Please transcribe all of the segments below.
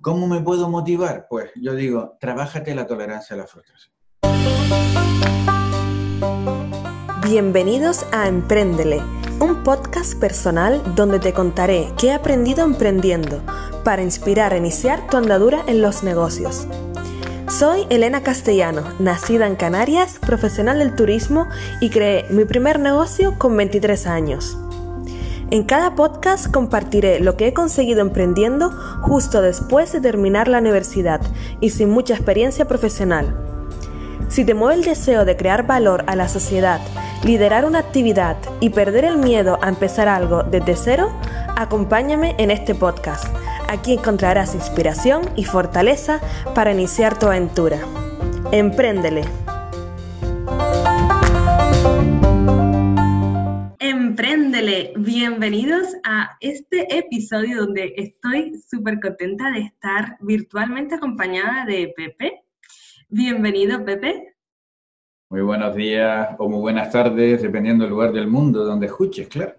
¿Cómo me puedo motivar? Pues yo digo, trabájate la tolerancia a la frustración. Bienvenidos a Empréndele, un podcast personal donde te contaré qué he aprendido emprendiendo para inspirar a iniciar tu andadura en los negocios. Soy Elena Castellano, nacida en Canarias, profesional del turismo y creé mi primer negocio con 23 años. En cada podcast compartiré lo que he conseguido emprendiendo justo después de terminar la universidad y sin mucha experiencia profesional. Si te mueve el deseo de crear valor a la sociedad, liderar una actividad y perder el miedo a empezar algo desde cero, acompáñame en este podcast. Aquí encontrarás inspiración y fortaleza para iniciar tu aventura. Empréndele. Bienvenidos a este episodio donde estoy súper contenta de estar virtualmente acompañada de Pepe. Bienvenido, Pepe. Muy buenos días o muy buenas tardes, dependiendo del lugar del mundo donde escuches, claro.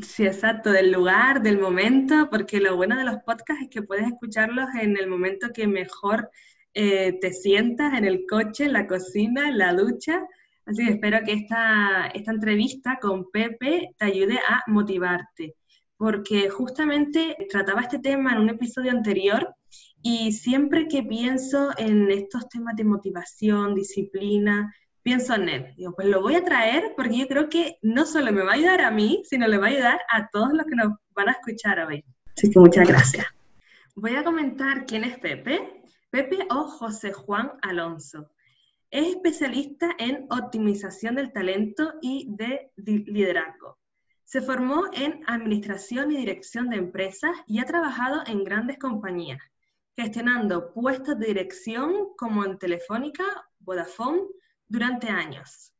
Sí, exacto, del lugar, del momento, porque lo bueno de los podcasts es que puedes escucharlos en el momento que mejor eh, te sientas, en el coche, en la cocina, en la ducha Así que espero que esta, esta entrevista con Pepe te ayude a motivarte, porque justamente trataba este tema en un episodio anterior y siempre que pienso en estos temas de motivación, disciplina, pienso en él. Digo, pues lo voy a traer porque yo creo que no solo me va a ayudar a mí, sino le va a ayudar a todos los que nos van a escuchar hoy. Así que muchas gracias. Voy a comentar quién es Pepe. Pepe o José Juan Alonso. Es especialista en optimización del talento y de liderazgo. Se formó en administración y dirección de empresas y ha trabajado en grandes compañías, gestionando puestos de dirección como en Telefónica, Vodafone, durante años.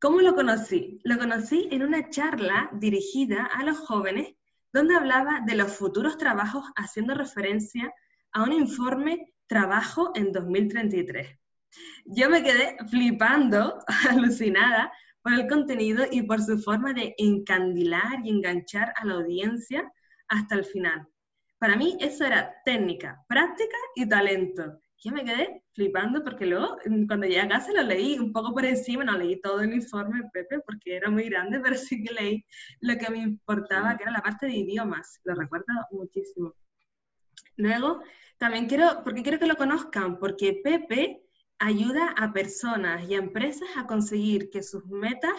¿Cómo lo conocí? Lo conocí en una charla dirigida a los jóvenes donde hablaba de los futuros trabajos haciendo referencia a un informe Trabajo en 2033. Yo me quedé flipando, alucinada por el contenido y por su forma de encandilar y enganchar a la audiencia hasta el final. Para mí eso era técnica, práctica y talento. Yo me quedé flipando porque luego cuando llegué a casa lo leí un poco por encima, no leí todo el informe, Pepe, porque era muy grande, pero sí que leí lo que me importaba, que era la parte de idiomas. Lo recuerdo muchísimo. Luego, también quiero, porque quiero que lo conozcan, porque Pepe ayuda a personas y a empresas a conseguir que sus metas,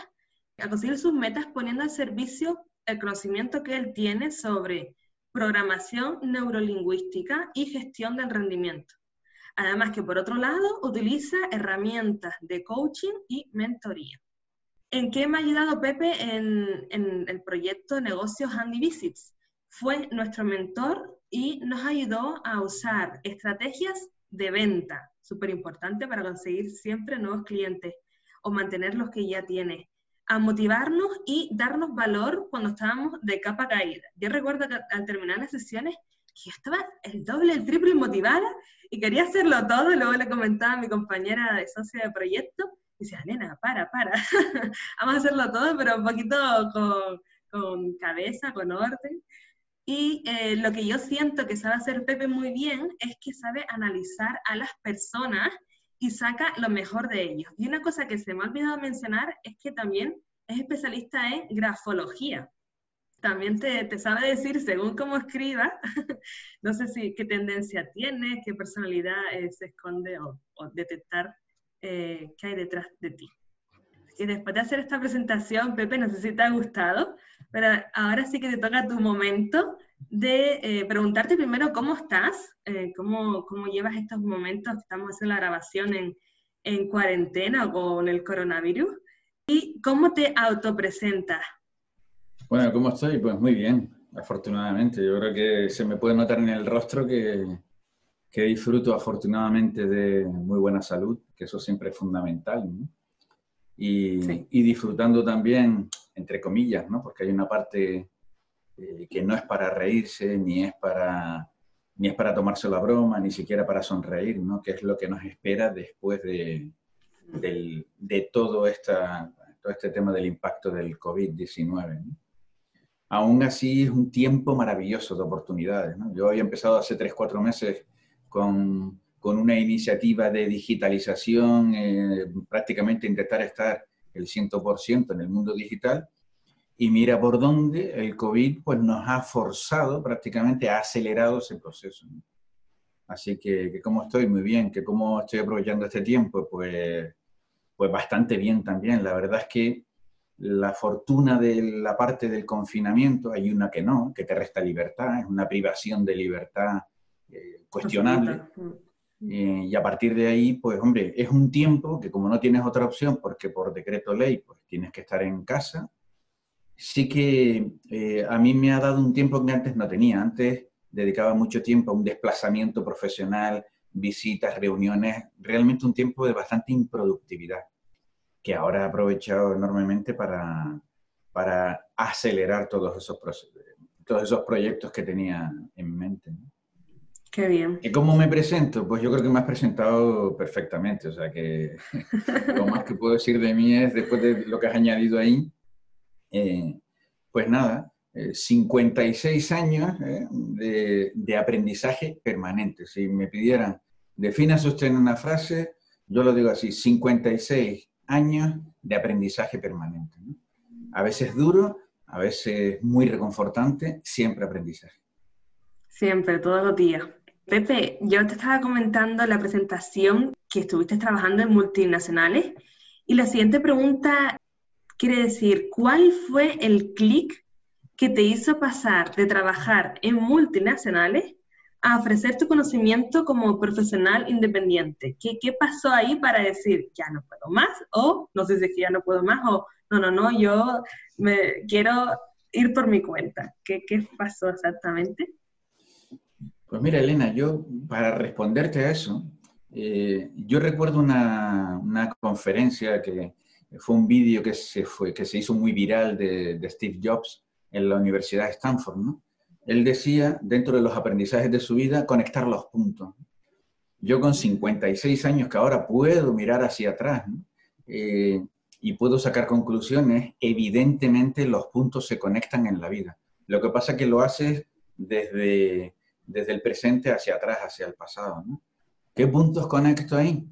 a conseguir sus metas poniendo al servicio el conocimiento que él tiene sobre programación neurolingüística y gestión del rendimiento. Además que por otro lado utiliza herramientas de coaching y mentoría. ¿En qué me ha ayudado Pepe en, el proyecto Negocios Handy Visits? Fue nuestro mentor y nos ayudó a usar estrategias de venta, súper importante para conseguir siempre nuevos clientes o mantener los que ya tienes, a motivarnos y darnos valor cuando estábamos de capa caída. Yo recuerdo que al terminar las sesiones, que yo estaba el doble, el triple motivada y quería hacerlo todo, luego le comentaba a mi compañera de socia de proyecto, y decía, nena, para, para, vamos a hacerlo todo, pero un poquito con, con cabeza, con orden. Y eh, lo que yo siento que sabe hacer Pepe muy bien es que sabe analizar a las personas y saca lo mejor de ellos. Y una cosa que se me ha olvidado mencionar es que también es especialista en grafología. También te, te sabe decir, según cómo escriba, no sé si qué tendencia tiene, qué personalidad eh, se esconde o, detectar eh, qué hay detrás de ti. Y después de hacer esta presentación, Pepe, no sé si te ha gustado, pero ahora sí que te toca tu momento de eh, preguntarte primero cómo estás, eh, cómo, cómo, llevas estos momentos que estamos haciendo la grabación en, en cuarentena o con el coronavirus y cómo te autopresentas. Bueno, ¿cómo estoy? Pues muy bien, afortunadamente. Yo creo que se me puede notar en el rostro que, que disfruto afortunadamente de muy buena salud, que eso siempre es fundamental. Y, y disfrutando también entre comillas, ¿no? Porque hay una parte eh, que no es para reírse, ni es para, ni es para tomarse la broma, ni siquiera para sonreír, ¿no? Que es lo que nos espera después de, de todo, esta, todo este tema del impacto del COVID-19. aún así es un tiempo maravilloso de oportunidades. Yo había empezado hace tres, cuatro meses con, con una iniciativa de digitalización, eh, prácticamente intentar estar el 100% en el mundo digital, y mira por dónde el COVID pues, nos ha forzado, prácticamente ha acelerado ese proceso. Así que, que cómo estoy, muy bien, que cómo estoy aprovechando este tiempo, pues, pues bastante bien también. La verdad es que la fortuna de la parte del confinamiento, hay una que no, que te resta libertad, es una privación de libertad eh, cuestionable. Eh, y a partir de ahí, pues hombre, es un tiempo que como no tienes otra opción, porque por decreto ley, pues tienes que estar en casa, sí que eh, a mí me ha dado un tiempo que antes no tenía. Antes dedicaba mucho tiempo a un desplazamiento profesional, visitas, reuniones, realmente un tiempo de bastante improductividad que ahora he aprovechado enormemente para, para acelerar todos esos, todos esos proyectos que tenía en mente. Qué bien. ¿Y cómo me presento? Pues yo creo que me has presentado perfectamente. O sea que lo más que puedo decir de mí es, después de lo que has añadido ahí, eh, pues nada, 56 eh, años eh, de, de, aprendizaje permanente. Si me pidieran, definas usted en una frase, yo lo digo así, 56 años de aprendizaje permanente. A veces duro, a veces muy reconfortante, siempre aprendizaje. Siempre, todos los días. Pepe, yo te estaba comentando la presentación que estuviste trabajando en multinacionales y la siguiente pregunta quiere decir, ¿cuál fue el clic que te hizo pasar de trabajar en multinacionales a ofrecer tu conocimiento como profesional independiente. ¿Qué, ¿Qué, pasó ahí para decir, ya no puedo más? O, no sé si es que ya no puedo más, o, no, no, no, yo me quiero ir por mi cuenta. ¿Qué, qué pasó exactamente? Pues mira, Elena, yo para responderte a eso, eh, yo recuerdo una, una, conferencia que fue un vídeo que se, fue, que se hizo muy viral de, Steve Jobs en la Universidad de Stanford, ¿no? él decía, dentro de los aprendizajes de su vida, conectar los puntos. Yo con 56 años que ahora puedo mirar hacia atrás eh, y puedo sacar conclusiones, evidentemente los puntos se conectan en la vida. Lo que pasa es que lo haces desde, desde el presente hacia atrás, hacia el pasado. ¿Qué puntos conecto ahí?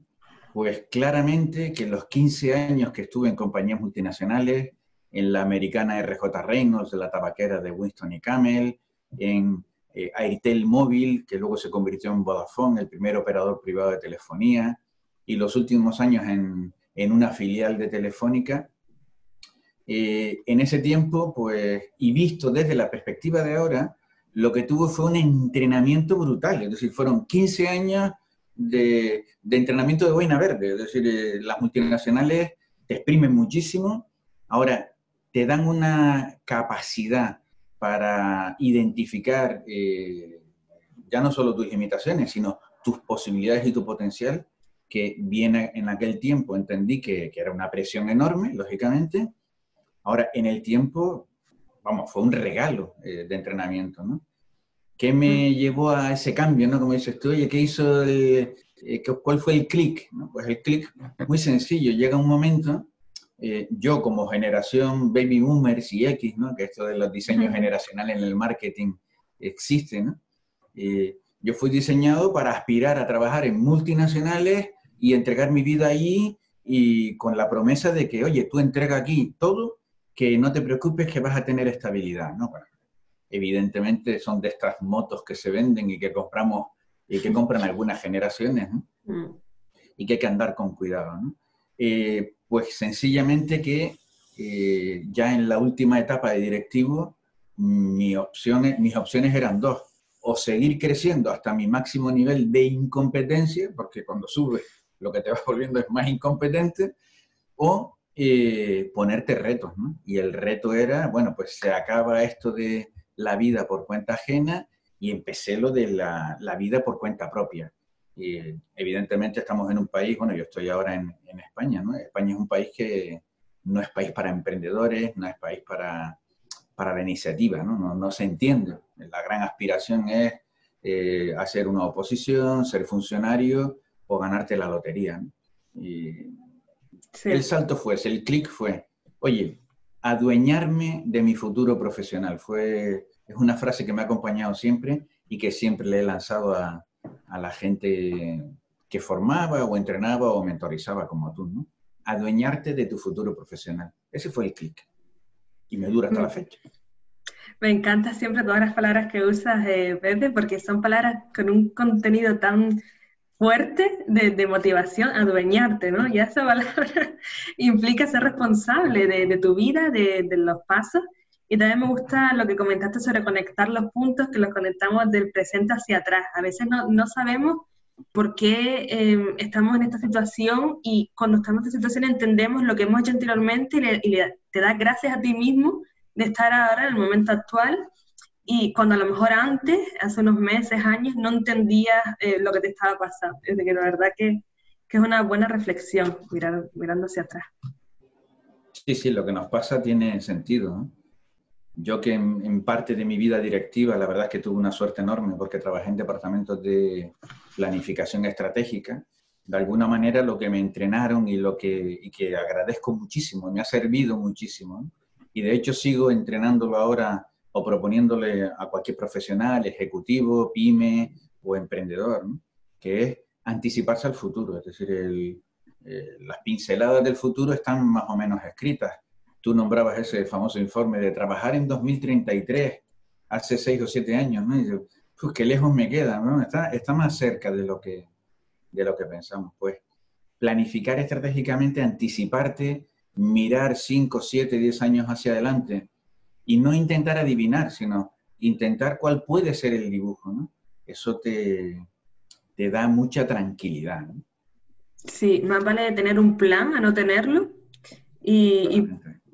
Pues claramente que los 15 años que estuve en compañías multinacionales, en la americana RJ Reynolds, la tabaquera de Winston y Camel, en eh, Airtel Móvil, que luego se convirtió en Vodafone, el primer operador privado de telefonía, y los últimos años en, en una filial de Telefónica. Eh, en ese tiempo, pues, y visto desde la perspectiva de ahora, lo que tuvo fue un entrenamiento brutal, es decir, fueron 15 años de, de entrenamiento de boina verde, es decir, eh, las multinacionales te exprimen muchísimo, ahora te dan una capacidad para identificar eh, ya no solo tus limitaciones, sino tus posibilidades y tu potencial, que viene en aquel tiempo entendí que, que era una presión enorme, lógicamente. Ahora, en el tiempo, vamos, fue un regalo eh, de entrenamiento, ¿no? ¿Qué me mm. llevó a ese cambio, ¿no? Como dices tú, oye, ¿qué hizo el, eh, ¿cuál fue el clic? ¿no? Pues el clic muy sencillo, llega un momento eh, yo como generación baby boomers y X, ¿no? que esto de los diseños generacionales en el marketing existe, ¿no? Eh, yo fui diseñado para aspirar a trabajar en multinacionales y entregar mi vida allí y con la promesa de que, oye, tú entrega aquí todo, que no te preocupes que vas a tener estabilidad, ¿no? evidentemente son de estas motos que se venden y que compramos y que compran algunas generaciones, ¿no? Mm. Y que hay que andar con cuidado, ¿no? Eh, pues sencillamente que eh, ya en la última etapa de directivo, mis opciones, mis opciones eran dos. O seguir creciendo hasta mi máximo nivel de incompetencia, porque cuando subes lo que te vas volviendo es más incompetente, o eh, ponerte retos. Y el reto era, bueno, pues se acaba esto de la vida por cuenta ajena y empecé lo de la, la vida por cuenta propia. Y evidentemente estamos en un país, bueno, yo estoy ahora en, en, España, ¿no? España es un país que no es país para emprendedores, no es país para, para la iniciativa, ¿no? ¿no? No, se entiende. La gran aspiración es eh, hacer una oposición, ser funcionario o ganarte la lotería. Y El salto fue, el clic fue, oye, adueñarme de mi futuro profesional. Fue, es una frase que me ha acompañado siempre y que siempre le he lanzado a, a la gente que formaba o entrenaba o mentorizaba como tú, ¿no? Adueñarte de tu futuro profesional. Ese fue el clic. Y me dura hasta la mm. fecha. Me encanta siempre todas las palabras que usas, eh, Pepe, porque son palabras con un contenido tan fuerte de, motivación, adueñarte, ¿no? Y esa palabra implica ser responsable de, tu vida, de, los pasos. Y también me gusta lo que comentaste sobre conectar los puntos, que los conectamos del presente hacia atrás. A veces no, sabemos por qué em, estamos en esta situación y cuando estamos en esta situación entendemos lo que hemos hecho anteriormente y, te das gracias a ti mismo de estar ahora en el momento actual y cuando a lo mejor antes, hace unos meses, años, no entendías eh, lo que te estaba pasando. Es de que la verdad que, que es una buena reflexión mirar, mirando hacia atrás. Sí, sí, lo que nos pasa tiene sentido. Yo que en, parte de mi vida directiva, la verdad es que tuve una suerte enorme porque trabajé en departamentos de planificación estratégica. De alguna manera lo que me entrenaron y lo que, y que agradezco muchísimo, me ha servido muchísimo. Y de hecho sigo entrenándolo ahora o proponiéndole a cualquier profesional, ejecutivo, pyme o emprendedor, que es anticiparse al futuro. Es decir, eh, las pinceladas del futuro están más o menos escritas Tú nombrabas ese famoso informe de trabajar en 2033, hace seis o siete años, ¿no? Y yo, pues qué lejos me queda, ¿no? Está, está más cerca de lo, que, de lo que pensamos. Pues planificar estratégicamente, anticiparte, mirar cinco, siete, diez años hacia adelante y no intentar adivinar, sino intentar cuál puede ser el dibujo, ¿no? Eso te, te da mucha tranquilidad. ¿no? Sí, más vale tener un plan a no tenerlo y,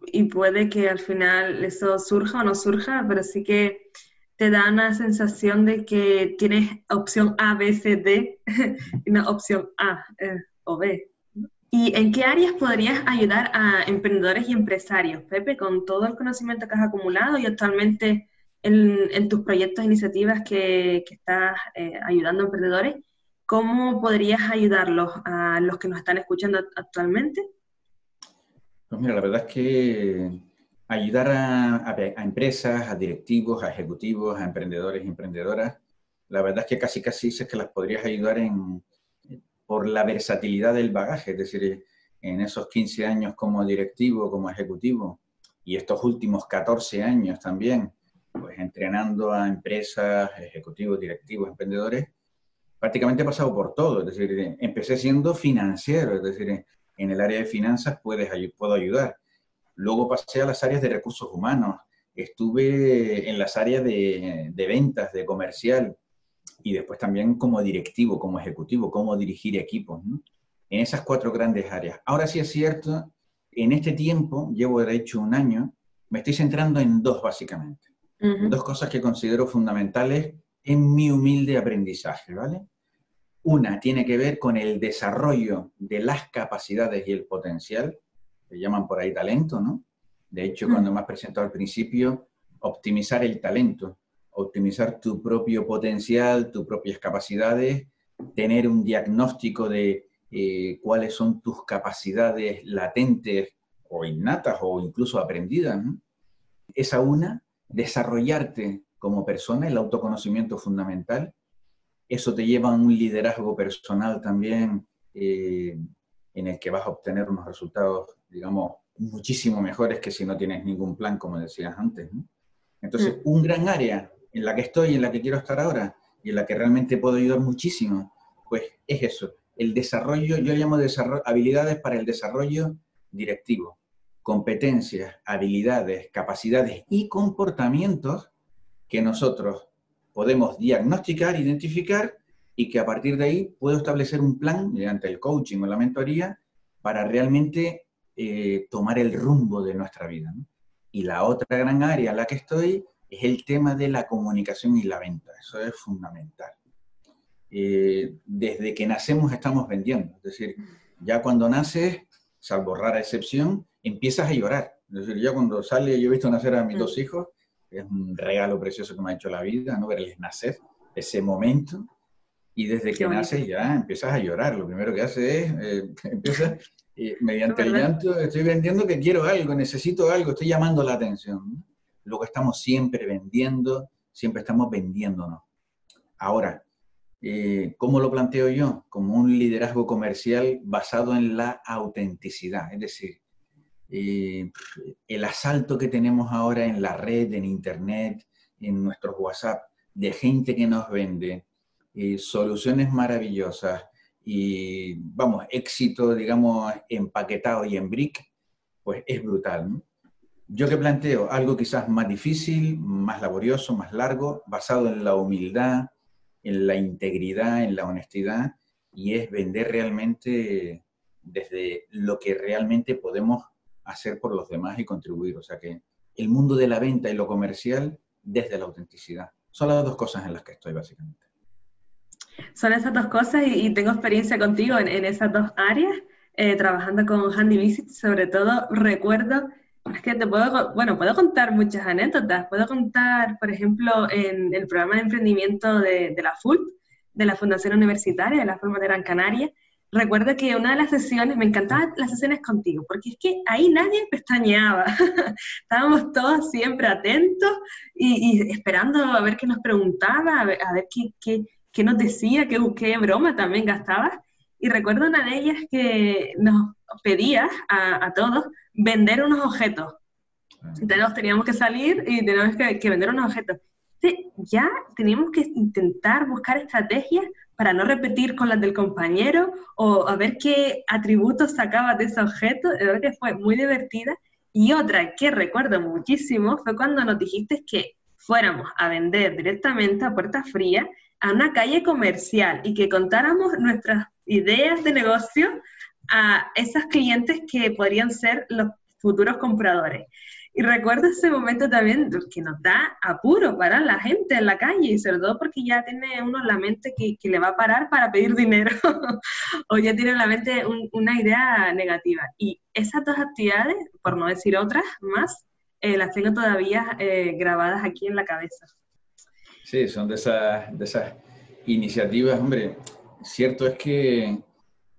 y puede que al final eso surja o no surja, pero sí que te da una sensación de que tienes opción A, B, C, D y una opción A eh, o B. ¿Y en qué áreas podrías ayudar a emprendedores y empresarios, Pepe, con todo el conocimiento que has acumulado y actualmente en, tus proyectos e iniciativas que, estás eh, ayudando a emprendedores? ¿Cómo podrías ayudarlos a los que nos están escuchando actualmente? Pues mira, la verdad es que ayudar a, empresas, a directivos, a ejecutivos, a emprendedores y emprendedoras, la verdad es que casi casi es que las podrías ayudar en, por la versatilidad del bagaje, es decir, en esos 15 años como directivo, como ejecutivo, y estos últimos 14 años también, pues entrenando a empresas, ejecutivos, directivos, emprendedores, prácticamente he pasado por todo, es decir, empecé siendo financiero, es decir, en el área de finanzas puedes, puedo ayudar. Luego pasé a las áreas de recursos humanos, estuve en las áreas de, ventas, de comercial, y después también como directivo, como ejecutivo, cómo dirigir equipos, en esas cuatro grandes áreas. Ahora sí es cierto, en este tiempo, llevo de hecho un año, me estoy centrando en dos básicamente, dos cosas que considero fundamentales en mi humilde aprendizaje, ¿vale? Una tiene que ver con el desarrollo de las capacidades y el potencial, que llaman por ahí talento, ¿no? De hecho, cuando me has presentado al principio, optimizar el talento, optimizar tu propio potencial, tus propias capacidades, tener un diagnóstico de eh, cuáles son tus capacidades latentes o innatas o incluso aprendidas. ¿no? Esa una, desarrollarte como persona, el autoconocimiento fundamental, eso te lleva a un liderazgo personal también eh, en el que vas a obtener unos resultados, digamos, muchísimo mejores que si no tienes ningún plan, como decías antes. Entonces, mm. un gran área en la que estoy, en la que quiero estar ahora y en la que realmente puedo ayudar muchísimo, pues es eso, el desarrollo, yo llamo desarrollo, habilidades para el desarrollo directivo, competencias, habilidades, capacidades y comportamientos que nosotros podemos diagnosticar, identificar y que a partir de ahí puedo establecer un plan mediante el coaching o la mentoría para realmente eh, tomar el rumbo de nuestra vida. Y la otra gran área en la que estoy es el tema de la comunicación y la venta. Eso es fundamental. Eh, desde que nacemos estamos vendiendo. Es decir, ya cuando naces, salvo rara excepción, empiezas a llorar. Es decir, ya cuando sale, yo he visto nacer a mis mm. dos hijos, es un regalo precioso que me ha hecho la vida, ¿no? Verles nacer, ese momento. Y desde que naces ya empiezas a llorar. Lo primero que haces es, eh, empiezas, mediante el llanto estoy vendiendo que quiero algo, necesito algo, estoy llamando la atención. Luego estamos siempre vendiendo, siempre estamos vendiéndonos. Ahora, eh, ¿cómo lo planteo yo? Como un liderazgo comercial basado en la autenticidad. Es decir, eh, el asalto que tenemos ahora en la red, en Internet, en nuestros WhatsApp, de gente que nos vende eh, soluciones maravillosas y, vamos, éxito, digamos, empaquetado y en brick, pues es brutal. Yo que planteo algo quizás más difícil, más laborioso, más largo, basado en la humildad, en la integridad, en la honestidad, y es vender realmente desde lo que realmente podemos hacer por los demás y contribuir. O sea que el mundo de la venta y lo comercial desde la autenticidad. Son las dos cosas en las que estoy básicamente. Son esas dos cosas y, tengo experiencia contigo en, esas dos áreas, eh, trabajando con Handy Visit, sobre todo recuerdo es que te puedo, bueno, puedo contar muchas anécdotas. Puedo contar, por ejemplo, en el programa de emprendimiento de, la FULP, de la Fundación Universitaria de la Forma de Gran Canaria. Recuerdo que una de las sesiones, me encantaban las sesiones contigo, porque es que ahí nadie pestañeaba. Estábamos todos siempre atentos y, esperando a ver qué nos preguntaba, a ver, qué, qué, nos decía, qué, qué broma también gastaba. Y recuerdo una de ellas que nos pedía a, a todos vender unos objetos. Ah. Entonces teníamos que salir y teníamos que, vender unos objetos. ya teníamos que intentar buscar estrategias para no repetir con las del compañero o a ver qué atributos sacaba de ese objeto. De verdad que fue muy divertida. Y otra que recuerdo muchísimo fue cuando nos dijiste que fuéramos a vender directamente a puerta fría a una calle comercial y que contáramos nuestras ideas de negocio a esos clientes que podrían ser los futuros compradores. Y recuerdo ese momento también que nos da apuro para la gente en la calle, y sobre todo porque ya tiene uno la mente que, que le va a parar para pedir dinero, o ya tiene en la mente una idea negativa. Y esas dos actividades, por no decir otras más, eh, las tengo todavía eh, grabadas aquí en la cabeza. Sí, son de esas, de esas iniciativas, hombre, cierto es que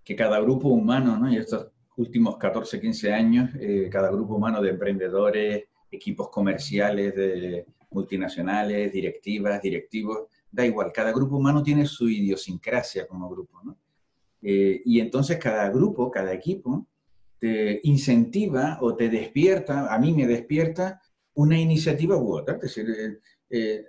que cada grupo humano, ¿no? y estos últimos 14, 15 años, eh, cada grupo humano de emprendedores, equipos comerciales, de multinacionales, directivas, directivos, da igual, cada grupo humano tiene su idiosincrasia como grupo. ¿no? Eh, y entonces cada grupo, cada equipo, te incentiva o te despierta, a mí me despierta una iniciativa u otra. Es decir, eh,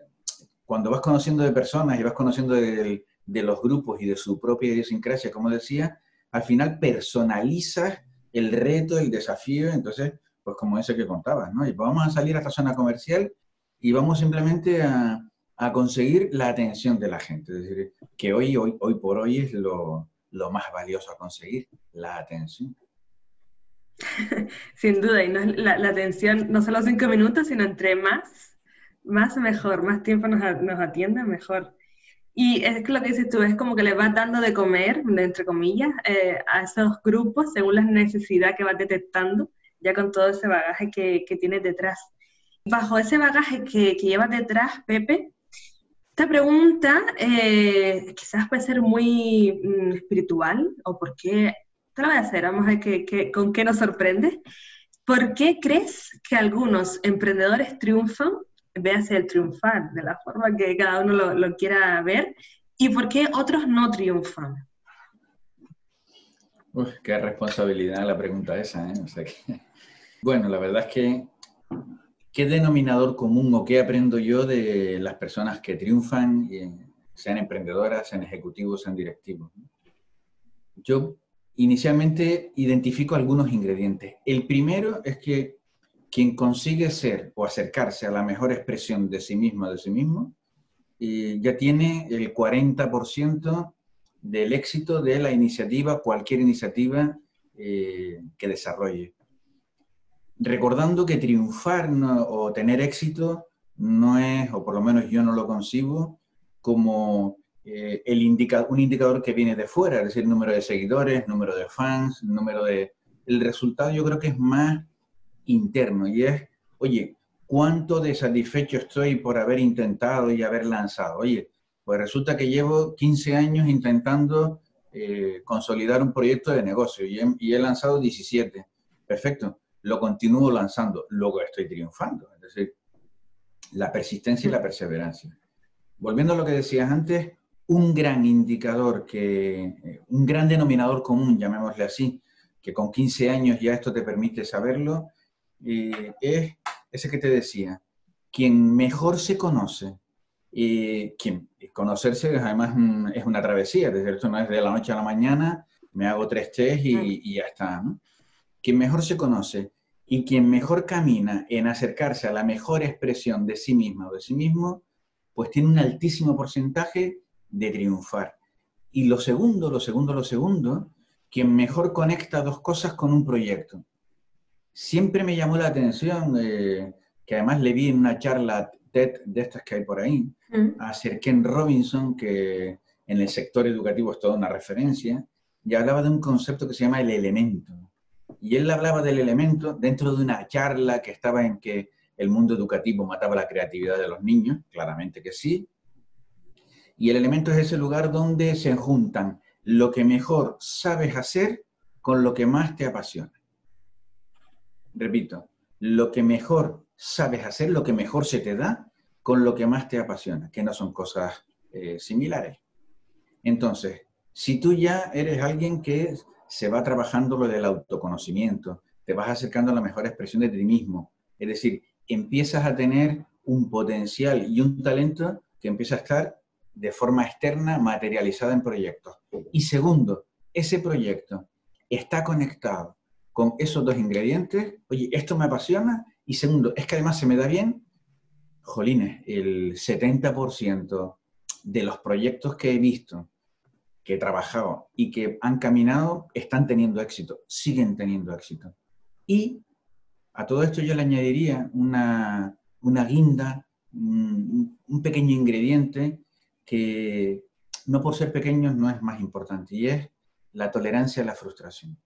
cuando vas conociendo de personas y vas conociendo de, de, los grupos y de su propia idiosincrasia, como decía, al final personalizas el reto, el desafío, entonces, pues como ese que contabas, ¿no? Y vamos a salir a esta zona comercial y vamos simplemente a, conseguir la atención de la gente. Es decir, que hoy, hoy, hoy por hoy es lo, más valioso a conseguir, la atención. Sin duda, y no, la, la, atención no solo cinco minutos, sino entre más, más mejor, más tiempo nos, nos atiende, mejor. Y es lo que dices tú, es como que le vas dando de comer, entre comillas, eh, a esos grupos según la necesidad que vas detectando, ya con todo ese bagaje que, que tienes detrás. Bajo ese bagaje que, que llevas detrás, Pepe, esta pregunta eh, quizás puede ser muy mm, espiritual, o por qué, te lo voy a hacer, vamos a ver qué, con qué nos sorprende. ¿Por qué crees que algunos emprendedores triunfan véase el triunfar, de la forma que cada uno lo, quiera ver, y por qué otros no triunfan. Uf, qué responsabilidad la pregunta esa, ¿eh? Bueno, la verdad es que, ¿qué denominador común o qué aprendo yo de las personas que triunfan, sean emprendedoras, sean ejecutivos, sean directivos? Yo inicialmente identifico algunos ingredientes. El primero es que quien consigue ser o acercarse a la mejor expresión de sí mismo, de sí mismo, ya tiene el 40% del éxito de la iniciativa, cualquier iniciativa eh, que desarrolle. Recordando que triunfar o tener éxito no es, o por lo menos yo no lo concibo, como eh, el un indicador que viene de fuera, es decir, número de seguidores, número de fans, número de... El resultado yo creo que es más interno y es, oye, ¿cuánto de satisfecho estoy por haber intentado y haber lanzado? Oye, pues resulta que llevo 15 años intentando eh, consolidar un proyecto de negocio y he, lanzado 17. Perfecto, lo continúo lanzando, luego estoy triunfando. Es decir, la persistencia y la perseverancia. Volviendo a lo que decías antes, un gran indicador, que, eh, un gran denominador común, llamémosle así, que con 15 años ya esto te permite saberlo, eh, es ese que te decía, quien mejor se conoce, y quien conocerse además es una travesía, desde esto no es de la noche a la mañana, me hago tres test y, ya está. Quien mejor se conoce y quien mejor camina en acercarse a la mejor expresión de sí misma o de sí mismo, pues tiene un altísimo porcentaje de triunfar. Y lo segundo, lo segundo, lo segundo, quien mejor conecta dos cosas con un proyecto. Siempre me llamó la atención, eh, que además le vi en una charla TED de estas que hay por ahí, mm. a Sir Ken Robinson, que en el sector educativo es toda una referencia, y hablaba de un concepto que se llama el elemento. Y él hablaba del elemento dentro de una charla que estaba en que el mundo educativo mataba la creatividad de los niños, claramente que sí, y el elemento es ese lugar donde se juntan lo que mejor sabes hacer con lo que más te apasiona. Repito, lo que mejor sabes hacer, lo que mejor se te da con lo que más te apasiona, que no son cosas eh, similares. Entonces, si tú ya eres alguien que se va trabajando lo del autoconocimiento, te vas acercando a la mejor expresión de ti mismo, es decir, empiezas a tener un potencial y un talento que empieza a estar de forma externa materializada en proyectos. Y segundo, ese proyecto está conectado con esos dos ingredientes. Oye, esto me apasiona. Y segundo, es que además se me da bien. Jolines, el 70% de los proyectos que he visto, que he trabajado y que han caminado, están teniendo éxito, siguen teniendo éxito. Y a todo esto yo le añadiría una, una guinda, un, pequeño ingrediente que no por ser pequeños no es más importante y es la tolerancia a la frustración.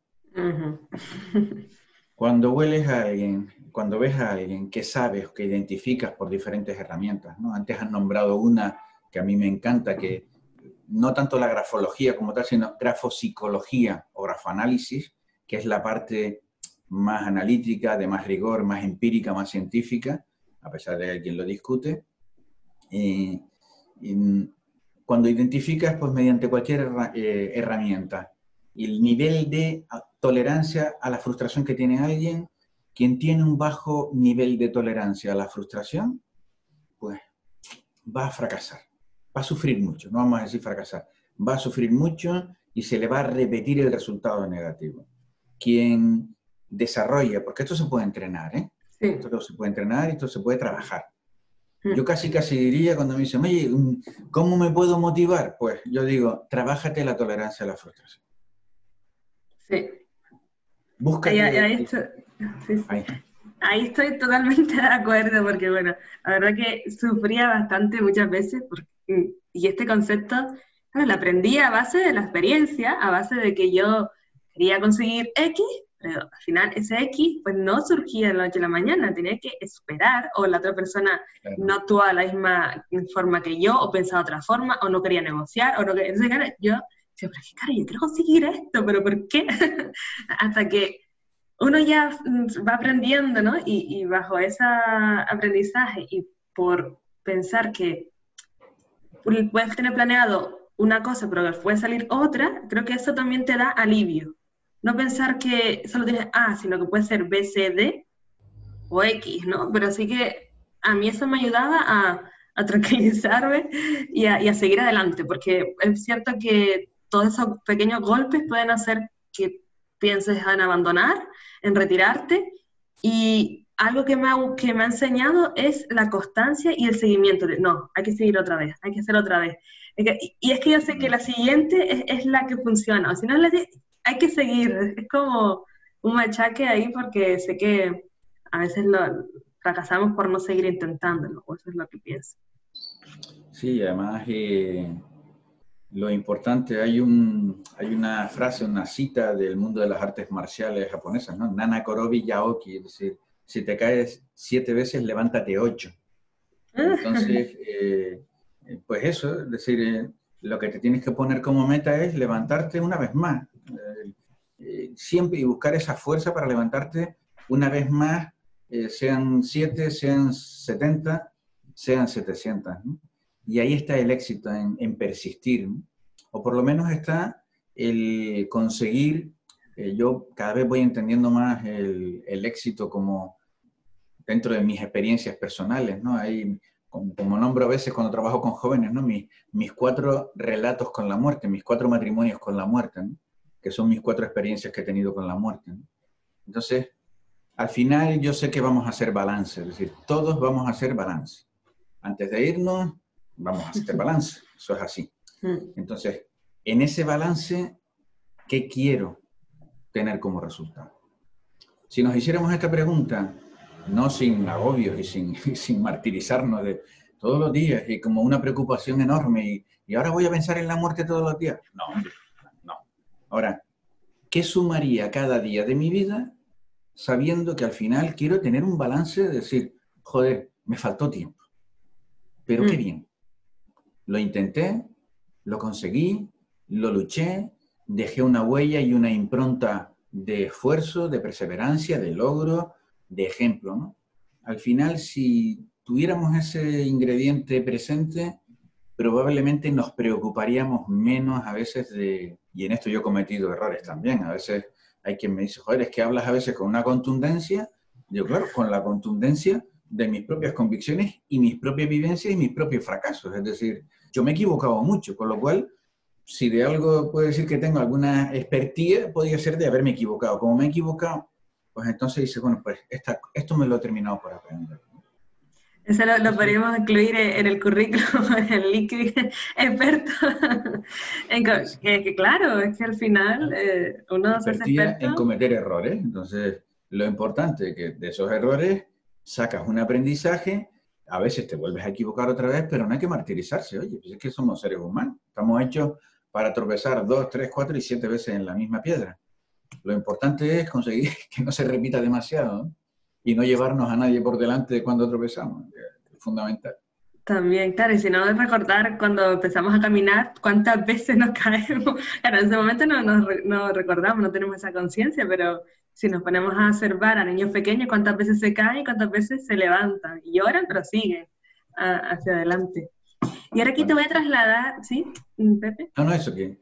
Cuando hueles a alguien, cuando ves a alguien que sabes que identificas por diferentes herramientas, ¿no? Antes han nombrado una que a mí me encanta, que no tanto la grafología como tal, sino grafopsicología o grafoanálisis, que es la parte más analítica, de más rigor, más empírica, más científica, a pesar de que alguien lo discute. Eh, cuando identificas, pues mediante cualquier eh, herramienta, el nivel de tolerancia a la frustración que tiene alguien, quien tiene un bajo nivel de tolerancia a la frustración, pues va a fracasar, va a sufrir mucho, no vamos a decir fracasar, va a sufrir mucho y se le va a repetir el resultado negativo. Quien desarrolla, porque esto se puede entrenar, ¿eh? Esto se puede entrenar y esto se puede trabajar. Yo casi casi diría cuando me dicen, oye, ¿cómo me puedo motivar? Pues yo digo, trabájate la tolerancia a la frustración. Sí. Busca. Ahí, estoy, totalmente de acuerdo, porque bueno, la verdad que sufría bastante muchas veces, y este concepto lo aprendí a base de la experiencia, a base de que yo quería conseguir X, pero al final ese X pues no surgía de la noche a la mañana, tenía que esperar o la otra persona no actuaba de la misma forma que yo o pensaba de otra forma o no quería negociar o no quería... Entonces, claro, yo decía, pero es que, yo quiero conseguir esto, pero ¿por qué? Hasta que uno ya va aprendiendo, ¿no? Y, y bajo ese aprendizaje y por pensar que puedes tener planeado una cosa, pero que puede salir otra, creo que eso también te da alivio no pensar que solo tienes A, sino que puede ser B, C, D o X, ¿no? Pero así que a mí eso me ayudaba a, tranquilizarme y a, seguir adelante, porque es cierto que todos esos pequeños golpes pueden hacer que pienses en abandonar, en retirarte, y algo que me ha, que me ha enseñado es la constancia y el seguimiento no, hay que seguir otra vez, hay que hacer otra vez. Y es que yo sé que la siguiente es, la que funciona, o si no, hay que seguir, es como un machaque ahí porque sé que a veces lo fracasamos por no seguir intentándolo, eso es lo que pienso. Sí, además eh, lo importante, hay, un, hay una frase, una cita del mundo de las artes marciales japonesas, ¿no? Nana Korobi Yaoki, es decir, si te caes siete veces, levántate ocho. Ah. Entonces, eh, pues eso, es decir, eh, lo que te tienes que poner como meta es levantarte una vez más. Eh, eh, siempre y buscar esa fuerza para levantarte una vez más, eh, sean 7, sean 70, sean 700. Y ahí está el éxito en, persistir. O por lo menos está el conseguir, yo cada vez voy entendiendo más el, éxito como dentro de mis experiencias personales, ¿no? Hay, como, nombro a veces cuando trabajo con jóvenes, ¿no? Mis, mis, cuatro relatos con la muerte, mis cuatro matrimonios con la muerte, que son mis cuatro experiencias que he tenido con la muerte. Entonces, al final yo sé que vamos a hacer balance, es decir, todos vamos a hacer balance. Antes de irnos, vamos a hacer balance, eso es así. Mm. Entonces, en ese balance, ¿qué quiero tener como resultado? Si nos hiciéramos esta pregunta no sin agobios y sin, sin martirizarnos de todos los días y como una preocupación enorme y, y, ahora voy a pensar en la muerte todos los días. No, no. Ahora, ¿qué sumaría cada día de mi vida sabiendo que al final quiero tener un balance de decir, joder, me faltó tiempo, pero qué mm. bien. Lo intenté, lo conseguí, lo luché, dejé una huella y una impronta de esfuerzo, de perseverancia, de logro, de ejemplo. Al final, si tuviéramos ese ingrediente presente, probablemente nos preocuparíamos menos a veces de, y en esto yo he cometido errores también, a veces hay quien me dice, joder, es que hablas a veces con una contundencia, yo claro, con la contundencia de mis propias convicciones y mis propias vivencias y mis propios fracasos, es decir, yo me he equivocado mucho, con lo cual, si de algo puedo decir que tengo alguna expertía, podría ser de haberme equivocado. Como me he equivocado pues entonces dice, bueno, pues esto me lo he terminado por aprender. Eso lo, podríamos incluir en el currículum, en el LinkedIn experto. en, que, claro, es que al final eh, uno se hace experto. en cometer errores. Entonces, lo importante es que de esos errores sacas un aprendizaje, a veces te vuelves a equivocar otra vez, pero no hay que martirizarse. Oye, pues es que somos seres humanos. Estamos hechos para tropezar dos, tres, cuatro y siete veces en la misma piedra. Lo importante es conseguir que no se repita demasiado y no llevarnos a nadie por delante cuando tropezamos, es fundamental. También, claro, y si no, recordar cuando empezamos a caminar cuántas veces nos caemos. Claro, en ese momento no, no, recordamos, no tenemos esa conciencia, pero si nos ponemos a observar a niños pequeños cuántas veces se caen y cuántas veces se levantan y lloran, pero siguen hacia adelante. Y ahora aquí te voy a trasladar, ¿sí, Pepe? No, no, eso, que,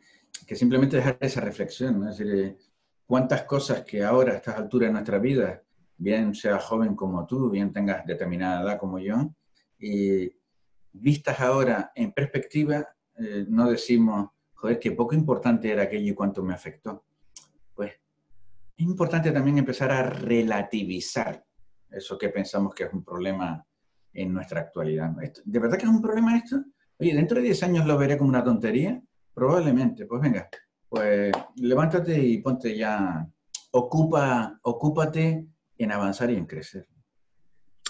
simplemente dejar esa reflexión, es decir, cuántas cosas que ahora a estas alturas de nuestra vida, bien sea joven como tú, bien tengas determinada edad como yo, y vistas ahora en perspectiva, eh, no decimos, joder, qué poco importante era aquello y cuánto me afectó. Es importante también empezar a relativizar eso que pensamos que es un problema en nuestra actualidad. ¿De verdad que es un problema esto? Oye, dentro de 10 años lo veré como una tontería. Probablemente, pues venga, pues levántate y ponte ya, ocupa, ocúpate en avanzar y en crecer.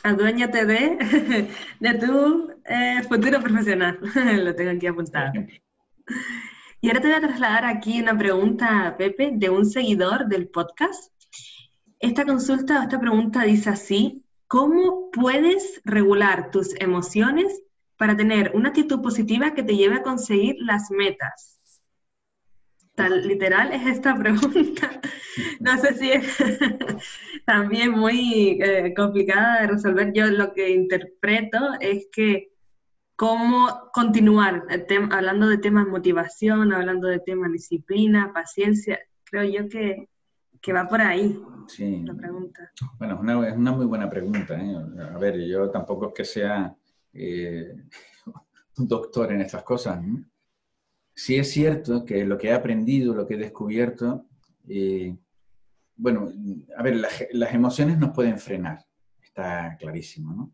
Aduéñate de, de tu eh, futuro profesional. Lo tengo aquí apuntado. Y ahora te voy a trasladar aquí una pregunta, Pepe, de un seguidor del podcast. Esta consulta, esta pregunta dice así, ¿cómo puedes regular tus emociones para tener una actitud positiva que te lleve a conseguir las metas? Tal literal es esta pregunta. No sé si es también muy eh, complicada de resolver. Yo lo que interpreto es que cómo continuar hablando de temas motivación, hablando de temas disciplina, paciencia, creo yo que, que va por ahí sí. la pregunta. Bueno, es una, es una muy buena pregunta. ¿eh? A ver, yo tampoco es que sea eh, un doctor en estas cosas. sí es cierto que lo que he aprendido, lo que he descubierto, eh, bueno, a ver, las, emociones nos pueden frenar, está clarísimo, ¿no?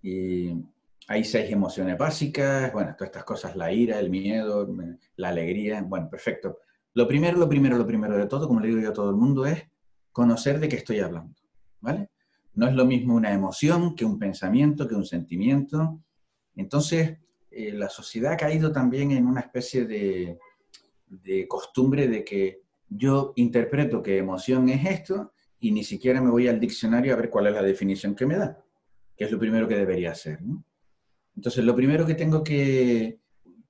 Y hay seis emociones básicas, bueno, todas estas cosas, la ira, el miedo, la alegría, bueno, perfecto. Lo primero, lo primero, lo primero de todo, como le digo yo a todo el mundo, es conocer de qué estoy hablando, ¿vale? No es lo mismo una emoción que un pensamiento, que un sentimiento. Entonces, eh, la sociedad ha caído también en una especie de, costumbre de que yo interpreto que emoción es esto y ni siquiera me voy al diccionario a ver cuál es la definición que me da, que es lo primero que debería hacer. Entonces, lo primero que tengo que,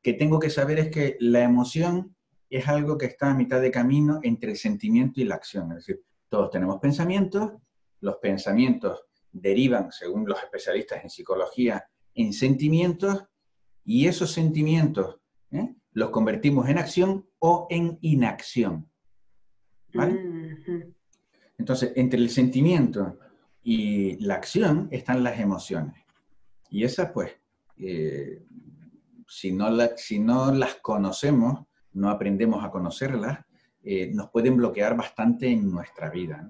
que tengo que saber es que la emoción es algo que está a mitad de camino entre el sentimiento y la acción. Es decir, todos tenemos pensamientos, los pensamientos derivan, según los especialistas en psicología, en sentimientos y esos sentimientos ¿eh? los convertimos en acción o en inacción. Entonces, entre el sentimiento y la acción están las emociones. Y esas, pues, eh, si, no si no las conocemos, no aprendemos a conocerlas, eh, nos pueden bloquear bastante en nuestra vida.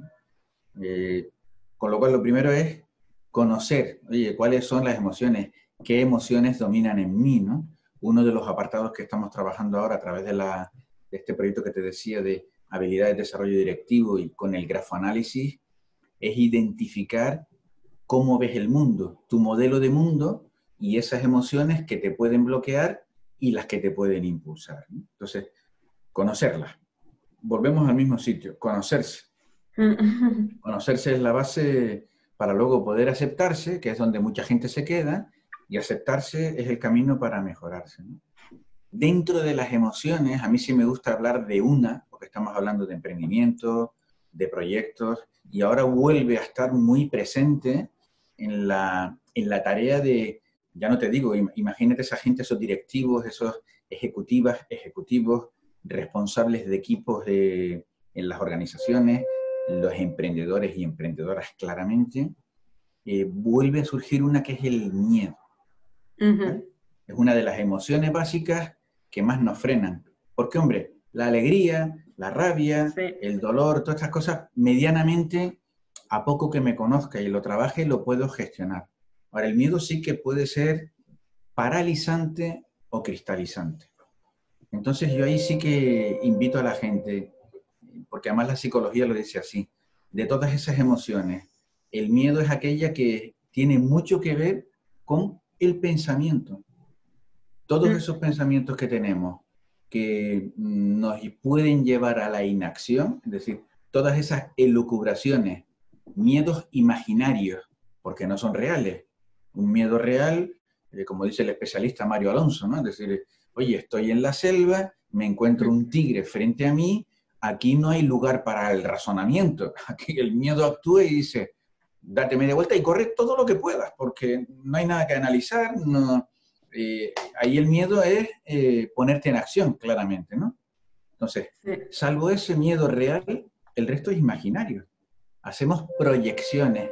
Eh, con lo cual, lo primero es conocer, oye, cuáles son las emociones, qué emociones dominan en mí, ¿no? Uno de los apartados que estamos trabajando ahora a través de, la, de este proyecto que te decía de habilidades de desarrollo directivo y con el grafoanálisis es identificar cómo ves el mundo, tu modelo de mundo y esas emociones que te pueden bloquear y las que te pueden impulsar. Entonces, conocerlas. Volvemos al mismo sitio, conocerse. conocerse es la base para luego poder aceptarse, que es donde mucha gente se queda, y aceptarse es el camino para mejorarse. Dentro de las emociones, a mí sí me gusta hablar de una, porque estamos hablando de emprendimiento, de proyectos, y ahora vuelve a estar muy presente en la, en la tarea de, ya no te digo, imagínate esa gente, esos directivos, esos ejecutivas, ejecutivos, responsables de equipos de, en las organizaciones, los emprendedores y emprendedoras claramente, eh, vuelve a surgir una que es el miedo. Es una de las emociones básicas que más nos frenan. Porque, hombre, la alegría, la rabia, el dolor, todas estas cosas, medianamente, a poco que me conozca y lo trabaje, lo puedo gestionar. Ahora, el miedo sí que puede ser paralizante o cristalizante. Entonces yo ahí sí que invito a la gente, porque además la psicología lo dice así, de todas esas emociones, el miedo es aquella que tiene mucho que ver con el pensamiento. Todos mm. esos pensamientos que tenemos que nos pueden llevar a la inacción, es decir, todas esas elucubraciones, miedos imaginarios, porque no son reales. Un miedo real, eh, como dice el especialista Mario Alonso, ¿no? Es decir, oye, estoy en la selva, me encuentro un tigre frente a mí, aquí no hay lugar para el razonamiento, aquí el miedo actúa y dice, date media vuelta y corre todo lo que puedas, porque no hay nada que analizar, no, eh, ahí el miedo es eh, ponerte en acción, claramente, ¿no? Entonces, salvo ese miedo real, el resto es imaginario. Hacemos proyecciones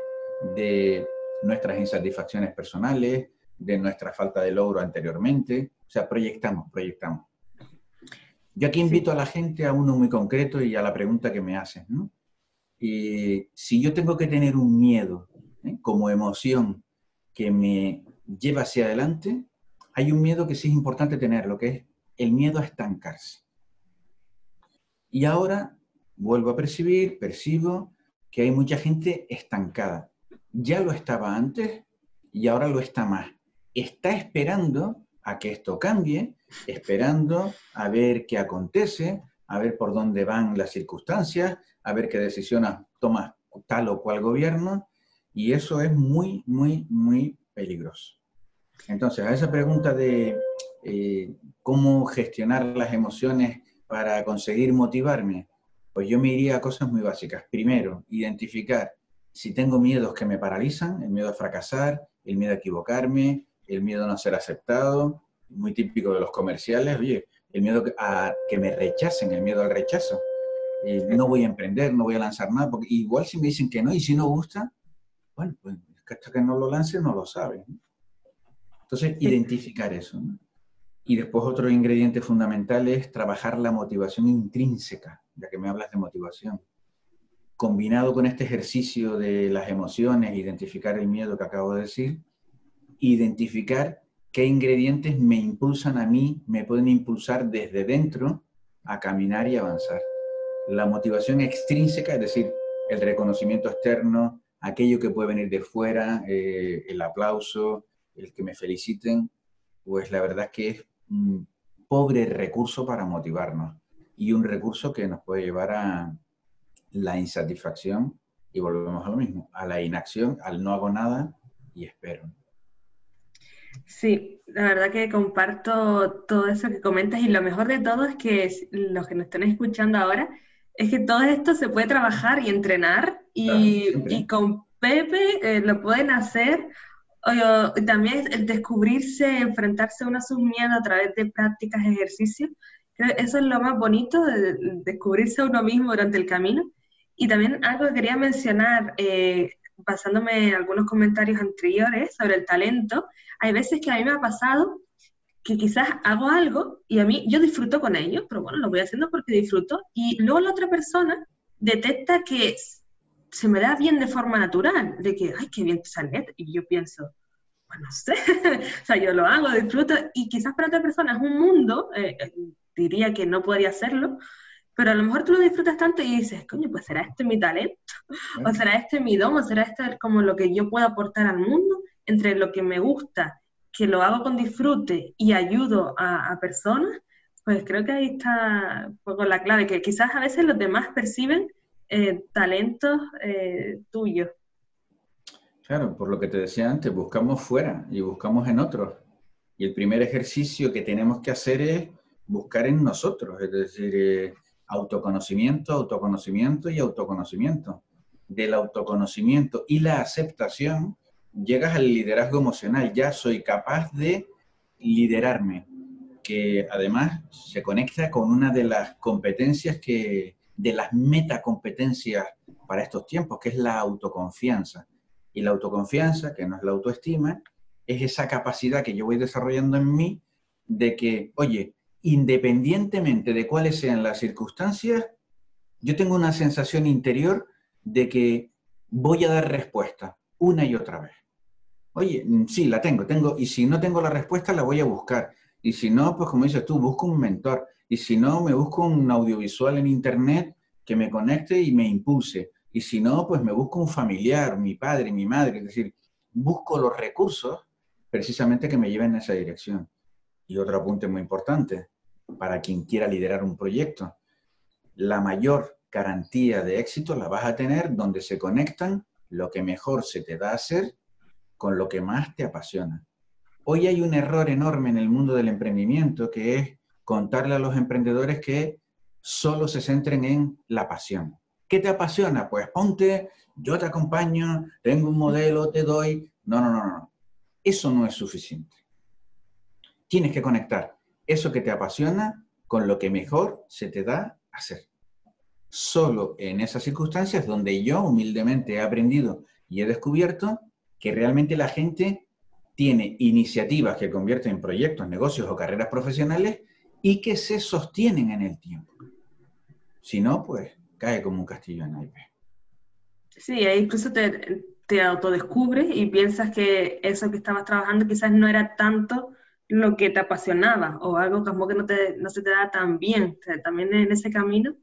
de nuestras insatisfacciones personales, de nuestra falta de logro anteriormente, o sea, proyectamos, proyectamos. Yo aquí invito a la gente a uno muy concreto y a la pregunta que me haces, ¿no? Y si yo tengo que tener un miedo ¿eh? como emoción que me lleva hacia adelante, hay un miedo que sí es importante tener, lo que es el miedo a estancarse. Y ahora vuelvo a percibir, percibo que hay mucha gente estancada. Ya lo estaba antes y ahora lo está más. Está esperando a que esto cambie, esperando a ver qué acontece, a ver por dónde van las circunstancias, a ver qué decisiones toma tal o cual gobierno, y eso es muy, muy, muy peligroso. Entonces, a esa pregunta de eh, cómo gestionar las emociones para conseguir motivarme, pues yo me iría a cosas muy básicas. Primero, identificar si tengo miedos que me paralizan, el miedo a fracasar, el miedo a equivocarme, el miedo a no ser aceptado, muy típico de los comerciales, oye, el miedo a que me rechacen, el miedo al rechazo. Eh, no voy a emprender, no voy a lanzar nada, porque igual si me dicen que no y si no gusta, bueno, pues hasta que no lo lance no lo sabe. Entonces, identificar eso. Y después otro ingrediente fundamental es trabajar la motivación intrínseca, ya que me hablas de motivación. Combinado con este ejercicio de las emociones, identificar el miedo que acabo de decir, identificar qué ingredientes me impulsan a mí, me pueden impulsar desde dentro a caminar y avanzar. La motivación extrínseca, es decir, el reconocimiento externo, aquello que puede venir de fuera, eh, el aplauso, el que me feliciten, pues la verdad es que es un pobre recurso para motivarnos y un recurso que nos puede llevar a la insatisfacción y volvemos a lo mismo, a la inacción, al no hago nada y espero. Sí, la verdad que comparto todo eso que comentas y lo mejor de todo es que los que nos están escuchando ahora, es que todo esto se puede trabajar y entrenar y, con Pepe eh, lo pueden hacer. y también el descubrirse, enfrentarse uno a sus miedos a través de prácticas, ejercicios. Creo que eso es lo más bonito, de, descubrirse a uno mismo durante el camino. Y también algo que quería mencionar, eh, basándome en algunos comentarios anteriores sobre el talento, hay veces que a mí me ha pasado que quizás hago algo y a mí yo disfruto con ello, pero bueno, lo voy haciendo porque disfruto y luego la otra persona detecta que se me da bien de forma natural, de que, ay, qué bien te sale, y yo pienso, pues no sé, o sea, yo lo hago, disfruto, y quizás para otra persona es un mundo, eh, eh, diría que no podría hacerlo, pero a lo mejor tú lo disfrutas tanto y dices, coño, pues será este mi talento, o será este mi don, o será este como lo que yo puedo aportar al mundo, entre lo que me gusta que lo hago con disfrute y ayudo a, personas, pues creo que ahí está un poco la clave, que quizás a veces los demás perciben eh, talentos eh, tuyos. Claro, por lo que te decía antes, buscamos fuera y buscamos en otros. Y el primer ejercicio que tenemos que hacer es buscar en nosotros, es decir, eh, autoconocimiento, autoconocimiento y autoconocimiento. Del autoconocimiento y la aceptación llegas al liderazgo emocional, ya soy capaz de liderarme, que además se conecta con una de las competencias que, de las metacompetencias para estos tiempos, que es la autoconfianza. Y la autoconfianza, que no es la autoestima, es esa capacidad que yo voy desarrollando en mí de que, oye, independientemente de cuáles sean las circunstancias, yo tengo una sensación interior de que voy a dar respuesta una y otra vez. Oye, mm, sí, la tengo, tengo, y si no tengo la respuesta, la voy a buscar. Y si no, pues como dices tú, busco un mentor. Y si no, me busco un audiovisual en internet que me conecte y me impulse. Y si no, pues me busco un familiar, mi padre, mi madre. Es decir, busco los recursos precisamente que me lleven en esa dirección. Y otro apunte muy importante, para quien quiera liderar un proyecto, la mayor garantía de éxito la vas a tener donde se conectan lo que mejor se te da hacer con lo que más te apasiona. Hoy hay un error enorme en el mundo del emprendimiento que es contarle a los emprendedores que solo se centren en la pasión. ¿Qué te apasiona? Pues ponte, yo te acompaño, tengo un modelo, te doy. No, no, no, no. Eso no es suficiente. Tienes que conectar eso que te apasiona con lo que mejor se te da hacer. Solo en esas circunstancias donde yo humildemente he aprendido y he descubierto que realmente la gente tiene iniciativas que convierten en proyectos, negocios o carreras profesionales y que se sostienen en el tiempo. Si no, pues cae como un castillo en naipes. Sí, incluso te, te autodescubres y piensas que eso que estabas trabajando quizás no era tanto lo que te apasionaba o algo como que no, te, no se te da tan bien. también en ese camino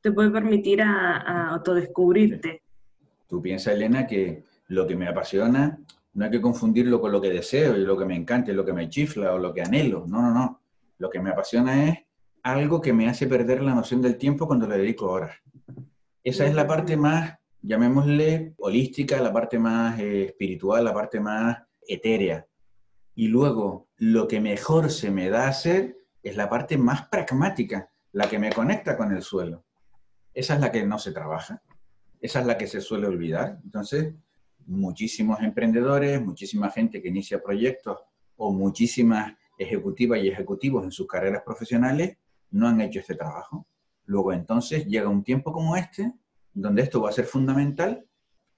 te puede permitir a, a autodescubrirte. Tú piensas, Elena, que lo que me apasiona no hay que confundirlo con lo que deseo y lo que me encanta y lo que me chifla o lo que anhelo. No, no, no. Lo que me apasiona es algo que me hace perder la noción del tiempo cuando le dedico horas. Esa es la parte más, llamémosle, holística, la parte más eh, espiritual, la parte más etérea. Y luego, lo que mejor se me da hacer es la parte más pragmática, la que me conecta con el suelo. Esa es la que no se trabaja, esa es la que se suele olvidar. Entonces, muchísimos emprendedores, muchísima gente que inicia proyectos o muchísimas ejecutivas y ejecutivos en sus carreras profesionales no han hecho este trabajo. Luego entonces llega un tiempo como este, donde esto va a ser fundamental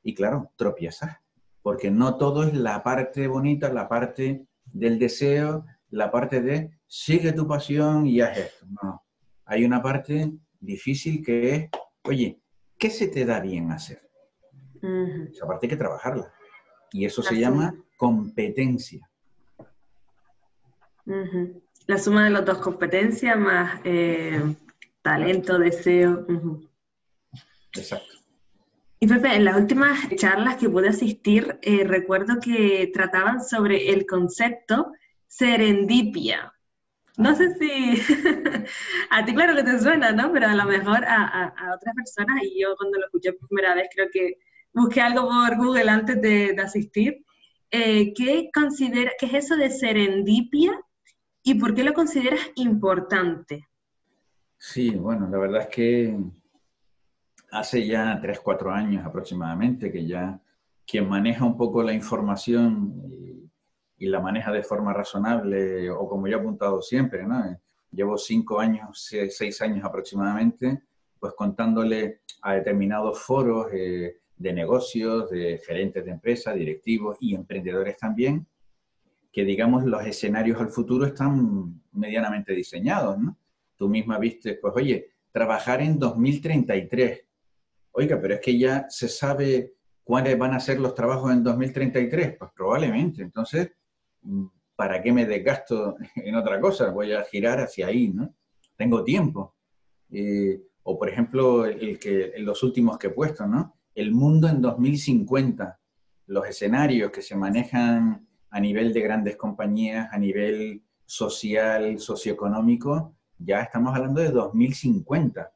y claro, tropiezas, porque no todo es la parte bonita, la parte del deseo, la parte de sigue tu pasión y haz esto. No, hay una parte difícil que es, oye, ¿qué se te da bien hacer? Esa parte hay que trabajarla. Y eso se llama competencia. La suma de las dos competencias más eh, talento, deseo. Exacto. Y Pepe, en las últimas charlas que pude asistir, eh, recuerdo que trataban sobre el concepto serendipia. No sé si a ti claro que te suena, ¿no? Pero a lo mejor a, otras personas, y yo cuando lo escuché por primera vez creo que busqué algo por Google antes de, asistir, eh, ¿qué, considera, ¿qué es eso de serendipia y por qué lo consideras importante? Sí, bueno, la verdad es que hace ya 3, 4 años aproximadamente que ya quien maneja un poco la información y, la maneja de forma razonable, o como yo he apuntado siempre, ¿no? Llevo 5 años, 6 años aproximadamente, pues contándole a determinados foros eh, de negocios, de gerentes de empresas, directivos y emprendedores también, que digamos los escenarios al futuro están medianamente diseñados. Tú misma viste, pues oye, trabajar en 2033. Oiga, pero es que ya se sabe cuáles van a ser los trabajos en 2033. Pues probablemente. Entonces, ¿para qué me desgasto en otra cosa? Voy a girar hacia ahí, ¿no? Tengo tiempo. Eh, o por ejemplo, el que, los últimos que he puesto, ¿no? El mundo en 2050, los escenarios que se manejan a nivel de grandes compañías, a nivel social, socioeconómico, ya estamos hablando de 2050.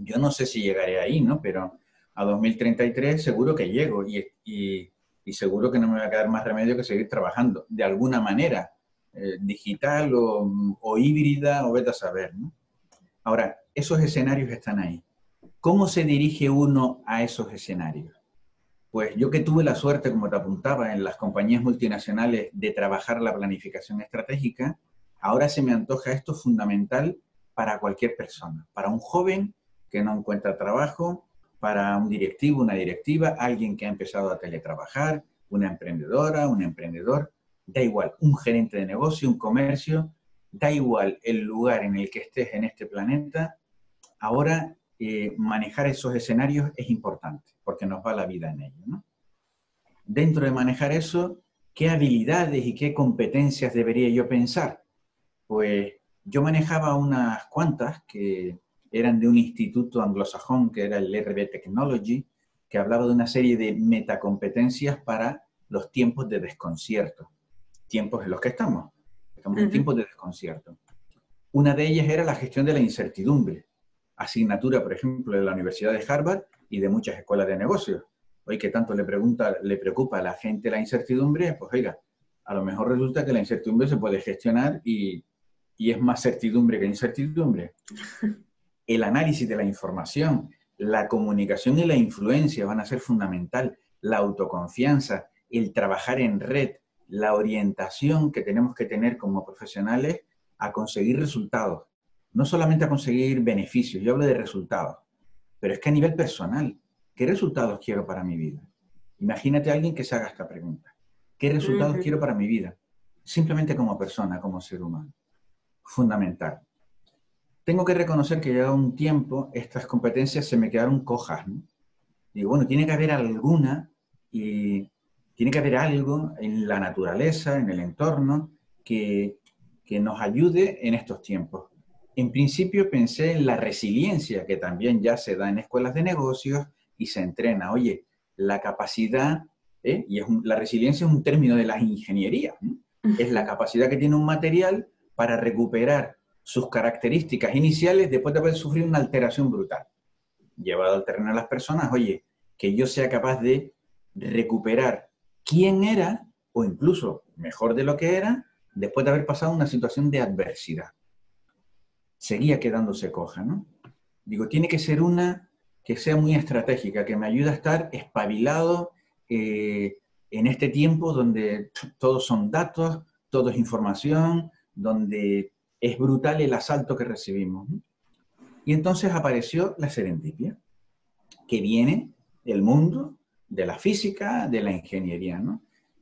Yo no sé si llegaré ahí, ¿no? Pero a 2033 seguro que llego y, y, seguro que no me va a quedar más remedio que seguir trabajando de alguna manera, eh, digital o, o, híbrida o vete a saber, ¿no? Ahora, esos escenarios están ahí. ¿Cómo se dirige uno a esos escenarios? Pues yo que tuve la suerte, como te apuntaba, en las compañías multinacionales de trabajar la planificación estratégica, ahora se me antoja esto fundamental para cualquier persona, para un joven que no encuentra trabajo, para un directivo, una directiva, alguien que ha empezado a teletrabajar, una emprendedora, un emprendedor, da igual, un gerente de negocio, un comercio, da igual el lugar en el que estés en este planeta, ahora eh, manejar esos escenarios es importante, porque nos va la vida en ello. Dentro de manejar eso, ¿qué habilidades y qué competencias debería yo pensar? Pues yo manejaba unas cuantas que eran de un instituto anglosajón que era el RB Technology, que hablaba de una serie de metacompetencias para los tiempos de desconcierto, tiempos en los que estamos. Estamos en tiempos de desconcierto. Una de ellas era la gestión de la incertidumbre, asignatura, por ejemplo, de la Universidad de Harvard y de muchas escuelas de negocios. Hoy que tanto le, pregunta, le preocupa a la gente la incertidumbre, pues oiga, a lo mejor resulta que la incertidumbre se puede gestionar y, y es más certidumbre que incertidumbre. El análisis de la información, la comunicación y la influencia van a ser fundamental, la autoconfianza, el trabajar en red, la orientación que tenemos que tener como profesionales a conseguir resultados, no solamente a conseguir beneficios, yo hablo de resultados, pero es que a nivel personal, ¿qué resultados quiero para mi vida? Imagínate a alguien que se haga esta pregunta. ¿Qué resultados quiero para mi vida? Simplemente como persona, como ser humano. Fundamental. Tengo que reconocer que ya un tiempo estas competencias se me quedaron cojas. Digo, bueno, tiene que haber alguna y tiene que haber algo en la naturaleza, en el entorno, que, que nos ayude en estos tiempos. En principio pensé en la resiliencia, que también ya se da en escuelas de negocios y se entrena. Oye, la capacidad, ¿eh? y es la resiliencia es un término de la ingeniería, es la capacidad que tiene un material para recuperar sus características iniciales después de haber sufrido una alteración brutal. Llevado al terreno a las personas, oye, que yo sea capaz de recuperar quién era, o incluso mejor de lo que era, después de haber pasado una situación de adversidad. Seguía quedándose coja, ¿no? Digo, tiene que ser una que sea muy estratégica, que me ayude a estar espabilado eh, en este tiempo donde todos son datos, todo es información, donde es brutal el asalto que recibimos. Y entonces apareció la serendipia, que viene del mundo de la física, de la ingeniería.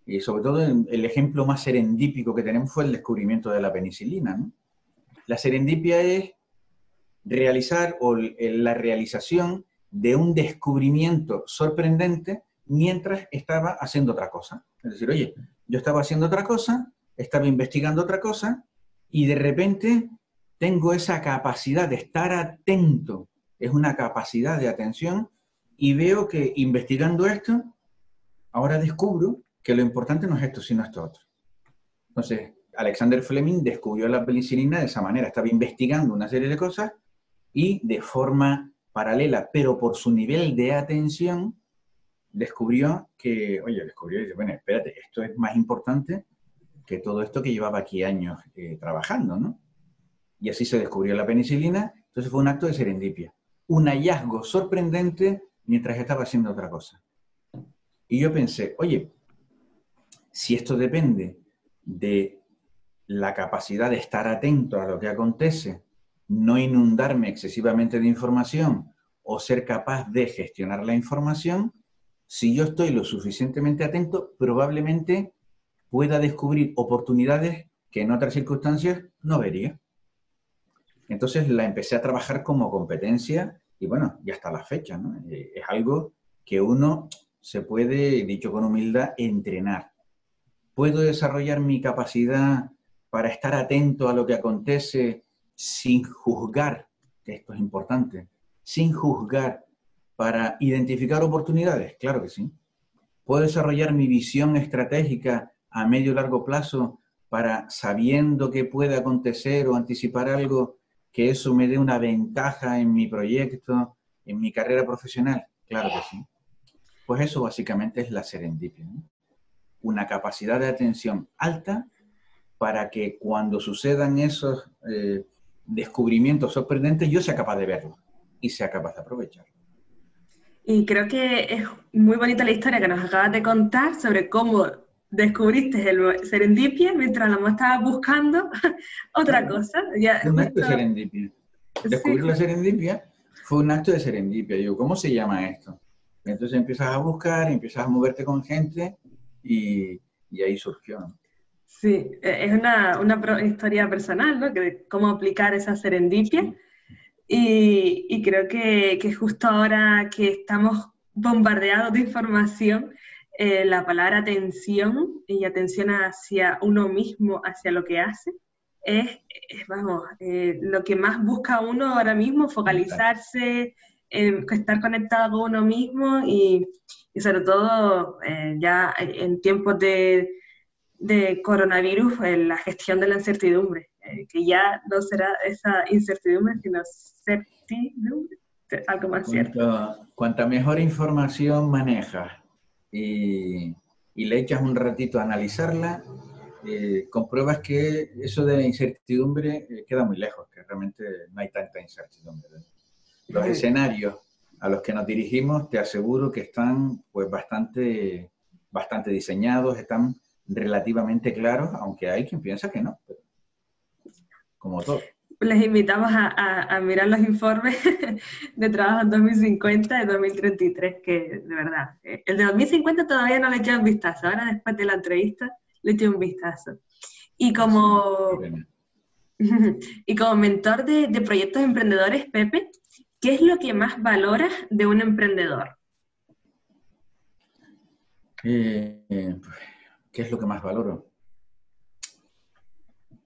Y sobre todo el ejemplo más serendípico que tenemos fue el descubrimiento de la penicilina. La serendipia es realizar o la realización de un descubrimiento sorprendente mientras estaba haciendo otra cosa. Es decir, oye, yo estaba haciendo otra cosa, estaba investigando otra cosa y de repente tengo esa capacidad de estar atento, es una capacidad de atención y veo que investigando esto, ahora descubro que lo importante no es esto, sino esto otro. Entonces, Alexander Fleming descubrió la penicilina de esa manera, estaba investigando una serie de cosas y de forma paralela, pero por su nivel de atención, descubrió que, oye, descubrió y dice, bueno, espérate, esto es más importante que todo esto que llevaba aquí años eh, trabajando, ¿no? Y así se descubrió la penicilina, entonces fue un acto de serendipia, un hallazgo sorprendente mientras estaba haciendo otra cosa. Y yo pensé, oye, si esto depende de la capacidad de estar atento a lo que acontece, no inundarme excesivamente de información o ser capaz de gestionar la información, si yo estoy lo suficientemente atento, probablemente pueda descubrir oportunidades que en otras circunstancias no vería. Entonces la empecé a trabajar como competencia y bueno, ya hasta la fecha, ¿no? Eh, es algo que uno se puede, dicho con humildad, entrenar. Puedo desarrollar mi capacidad para estar atento a lo que acontece sin juzgar, que esto es importante, sin juzgar, para identificar oportunidades, claro que sí. Puedo desarrollar mi visión estratégica a medio y largo plazo para, sabiendo que puede acontecer o anticipar algo, que eso me dé una ventaja en mi proyecto, en mi carrera profesional, claro que sí. Pues eso básicamente es la serendipia. Una capacidad de atención alta para que cuando sucedan esos eh, descubrimientos sorprendentes yo sea capaz de verlo y sea capaz de aprovecharlo. Y creo que es muy bonita la historia que nos acabas de contar sobre cómo descubriste el serendipia mientras la estabas buscando otra cosa. un acto de serendipia. Descubrir la serendipia fue un acto de serendipia. Digo, ¿cómo se llama esto? Entonces empiezas a buscar, empiezas a moverte con gente y, y ahí surgió. Sí, e, es una, una, historia personal, ¿no? Que cómo aplicar esa serendipia. Y, y, creo que, que, justo ahora que estamos bombardeados de información, eh, la palabra atención y atención hacia uno mismo, hacia lo que hace, es, vamos, eh, lo que más busca uno ahora mismo, focalizarse, estar conectado con uno mismo y, y sobre todo eh, ya en tiempos de, de coronavirus, la gestión de la incertidumbre, que ya no será esa incertidumbre, sino certidumbre, algo más cierto. Cuanta mejor información manejas y, le echas un ratito a analizarla, eh, compruebas que eso de la incertidumbre eh, queda muy lejos, que realmente no hay tanta incertidumbre. Los escenarios a los que nos dirigimos, te aseguro que están pues bastante, bastante diseñados, están relativamente claros, aunque hay quien piensa que no, como todo les invitamos a, mirar los informes de trabajo en 2050 y 2033, que de verdad, eh, el de 2050 todavía no le eché un vistazo, ahora después de la entrevista le eché un vistazo. Y como, y como mentor de, proyectos emprendedores, Pepe, ¿qué es lo que más valoras de un emprendedor? Eh, ¿Qué es lo que más valoro?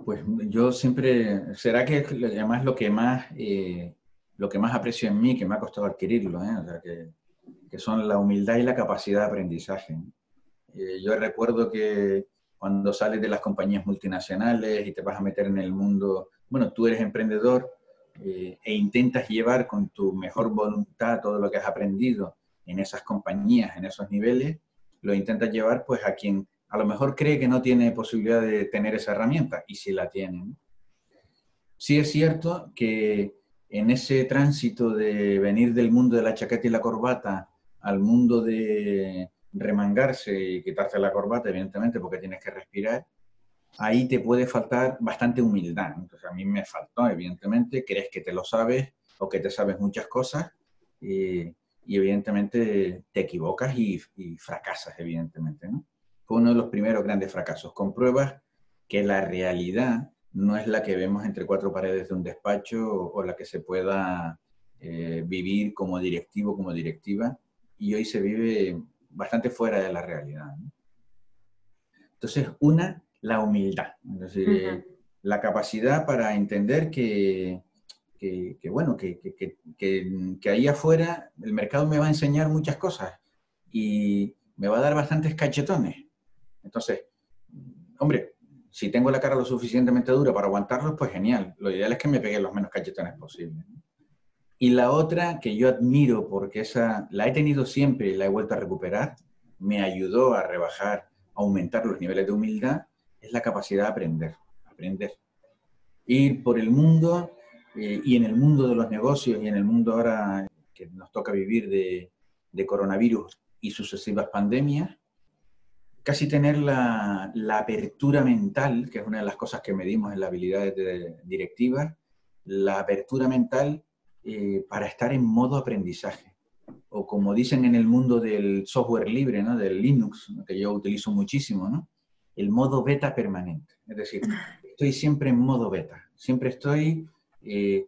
Pues yo siempre, será que además lo que más, eh, lo que más aprecio en mí, que me ha costado adquirirlo, ¿eh? o sea, que, que, son la humildad y la capacidad de aprendizaje. Eh, yo recuerdo que cuando sales de las compañías multinacionales y te vas a meter en el mundo, bueno, tú eres emprendedor e intentas llevar con tu mejor voluntad todo lo que has aprendido en esas compañías, en esos niveles, lo intentas llevar pues a quien a lo mejor cree que no tiene posibilidad de tener esa herramienta y sí la tiene. Sí es cierto que en ese tránsito de venir del mundo de la chaqueta y la corbata al mundo de remangarse y quitarse la corbata, evidentemente, porque tienes que respirar, ahí te puede faltar bastante humildad. Entonces a mí me faltó, evidentemente, crees que te lo sabes o que te sabes muchas cosas y, evidentemente te equivocas y, y fracasas, evidentemente, ¿no? Fue uno de los primeros grandes fracasos. Compruebas que la realidad no es la que vemos entre cuatro paredes de un despacho o, la que se pueda eh, vivir como directivo, como directiva, y hoy se vive bastante fuera de la realidad. Entonces, una, la humildad, es decir, eh, la capacidad para entender que, que, bueno, que, que, ahí afuera el mercado me va a enseñar muchas cosas y me va a dar bastantes cachetones. Entonces, hombre, si tengo la cara lo suficientemente dura para aguantarlos, pues genial. Lo ideal es que me peguen los menos cachetones posibles. Y la otra que yo admiro porque esa la he tenido siempre y la he vuelto a recuperar, me ayudó a rebajar, a aumentar los niveles de humildad, es la capacidad de aprender, aprender. Ir por el mundo eh, y en el mundo de los negocios y en el mundo ahora que nos toca vivir de, de coronavirus y sucesivas pandemias, casi tener la, la, apertura mental, que es una de las cosas que medimos en las habilidades directivas, la apertura mental eh, para estar en modo aprendizaje. O como dicen en el mundo del software libre, ¿no? del Linux, que yo utilizo muchísimo, ¿no? el modo beta permanente. Es decir, estoy siempre en modo beta, siempre estoy eh,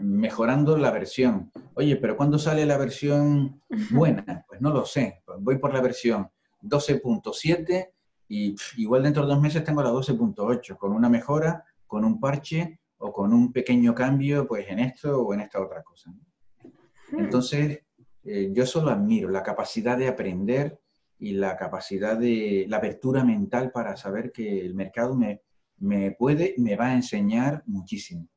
mejorando la versión. Oye, pero ¿cuándo sale la versión buena? Pues no lo sé. Pues voy por la versión 12.7 y igual dentro de dos meses tengo la 12.8 con una mejora, con un parche o con un pequeño cambio pues en esto o en esta otra cosa. Entonces, eh, yo solo admiro la capacidad de aprender y la capacidad de la apertura mental para saber que el mercado me, me puede, me va a enseñar muchísimo.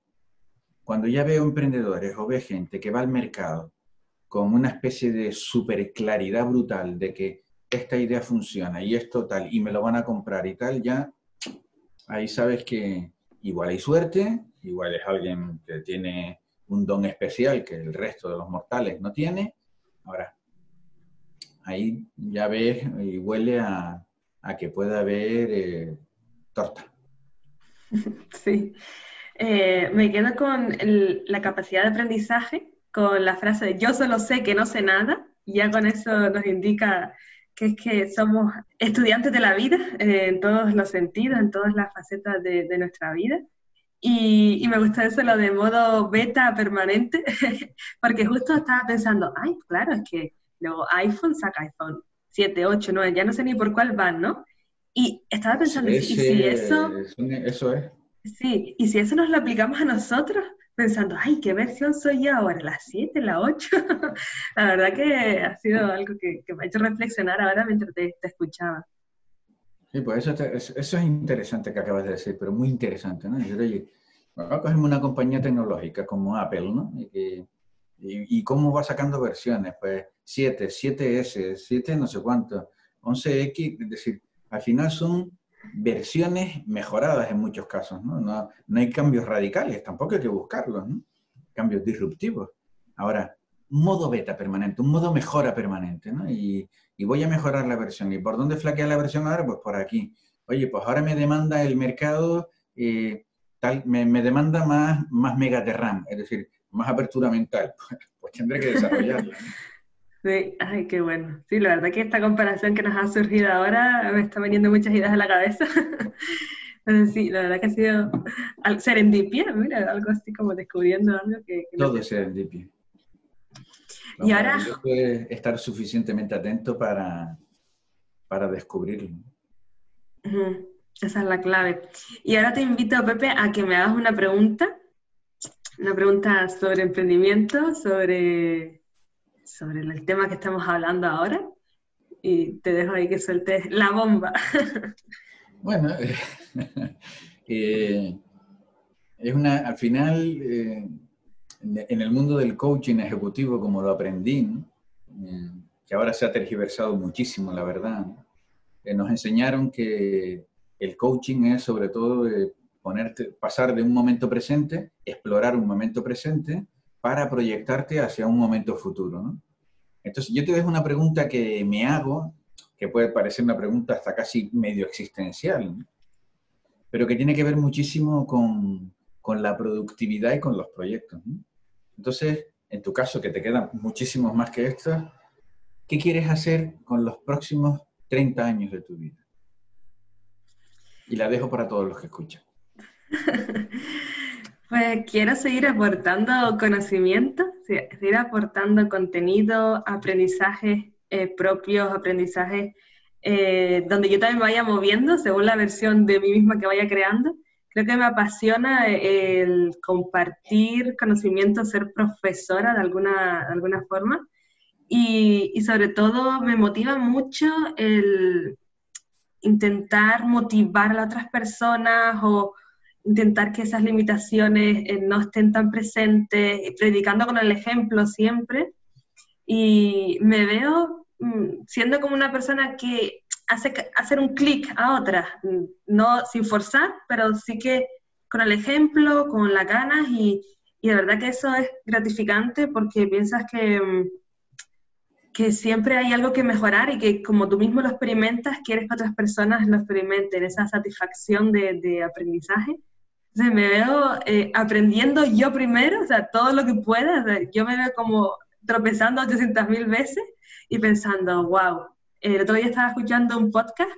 Cuando ya veo emprendedores o veo gente que va al mercado con una especie de super claridad brutal de que esta idea funciona y esto tal, y me lo van a comprar y tal, ya ahí sabes que igual hay suerte, igual es alguien que tiene un don especial que el resto de los mortales no tiene. Ahora, ahí ya ves y huele a, que pueda haber eh, torta. Sí. Eh, me quedo con la capacidad de aprendizaje, con la frase de yo solo sé que no sé nada, y ya con eso nos indica que es que somos estudiantes de la vida eh, en todos los sentidos, en todas las facetas de, nuestra vida. Y, me gusta eso, lo de modo beta permanente, porque justo estaba pensando, ay, claro, es que luego iPhone saca iPhone 7, 8, 9, ya no sé ni por cuál van, ¿no? Y estaba pensando, ¿y si eso... Eso es. Sí, y si eso nos lo aplicamos a nosotros, pensando, ay, ¿qué versión soy yo ahora? ¿La 7, la 8? la verdad que ha sido algo que, me ha hecho reflexionar ahora mientras te, escuchaba. Sí, pues eso, eso, es interesante que acabas de decir, pero muy interesante, ¿no? Decir, oye, vamos a cogerme una compañía tecnológica como Apple, ¿no? Y, y, cómo va sacando versiones, pues 7, 7S, 7 no sé cuánto, 11X, es decir, al final son versiones mejoradas en muchos casos, ¿no? No, hay cambios radicales, tampoco hay que buscarlos, ¿no? Cambios disruptivos. Ahora, modo beta permanente, un modo mejora permanente, ¿no? Y, voy a mejorar la versión. ¿Y por dónde flaquea la versión ahora? Pues por aquí. Oye, pues ahora me demanda el mercado, eh, tal, me, demanda más, más mega de RAM, es decir, más apertura mental. Pues tendré que desarrollarla. Sí, ay, qué bueno. Sí, la verdad que esta comparación que nos ha surgido ahora me está veniendo muchas ideas a la cabeza. sí, la verdad que ha sido serendipia, mira, algo así como descubriendo algo que... Todo es serendipia. y ahora... estar suficientemente atento para, para descubrirlo. Esa es la clave. Y ahora te invito, Pepe, a que me hagas una pregunta, una pregunta sobre emprendimiento, sobre sobre el tema que estamos hablando ahora y te dejo ahí que sueltes la bomba. Bueno, eh, es una, al final, eh, en el mundo del coaching ejecutivo, como lo aprendí, eh, que ahora se ha tergiversado muchísimo, la verdad, nos enseñaron que el coaching es sobre todo ponerte, pasar de un momento presente, explorar un momento presente, para proyectarte hacia un momento futuro. ¿no? Entonces, yo te dejo una pregunta que me hago, que puede parecer una pregunta hasta casi medio existencial, pero que tiene que ver muchísimo con, con, la productividad y con los proyectos. Entonces, en tu caso, que te quedan muchísimos más que estos, ¿qué quieres hacer con los próximos 30 años de tu vida? Y la dejo para todos los que escuchan. Pues quiero seguir aportando conocimiento, seguir aportando contenido, aprendizajes eh, propios, aprendizajes eh, donde yo también vaya moviendo según la versión de mí misma que vaya creando. Creo que me apasiona el compartir conocimiento, ser profesora de alguna, alguna forma. Y, y sobre todo me motiva mucho el intentar motivar a otras personas o intentar que esas limitaciones eh, no estén tan presentes, predicando con el ejemplo siempre. Y me veo mm, siendo como una persona que hace hacer un clic a otra, mm, no sin forzar, pero sí que con el ejemplo, con las ganas y, y de verdad que eso es gratificante porque piensas que, mm, que siempre hay algo que mejorar y que como tú mismo lo experimentas, quieres que otras personas lo experimenten, esa satisfacción de aprendizaje. Entonces me veo eh, aprendiendo yo primero, o sea, todo lo que pueda, yo me veo como tropezando 800.000 veces y pensando, wow, el otro día estaba escuchando un podcast,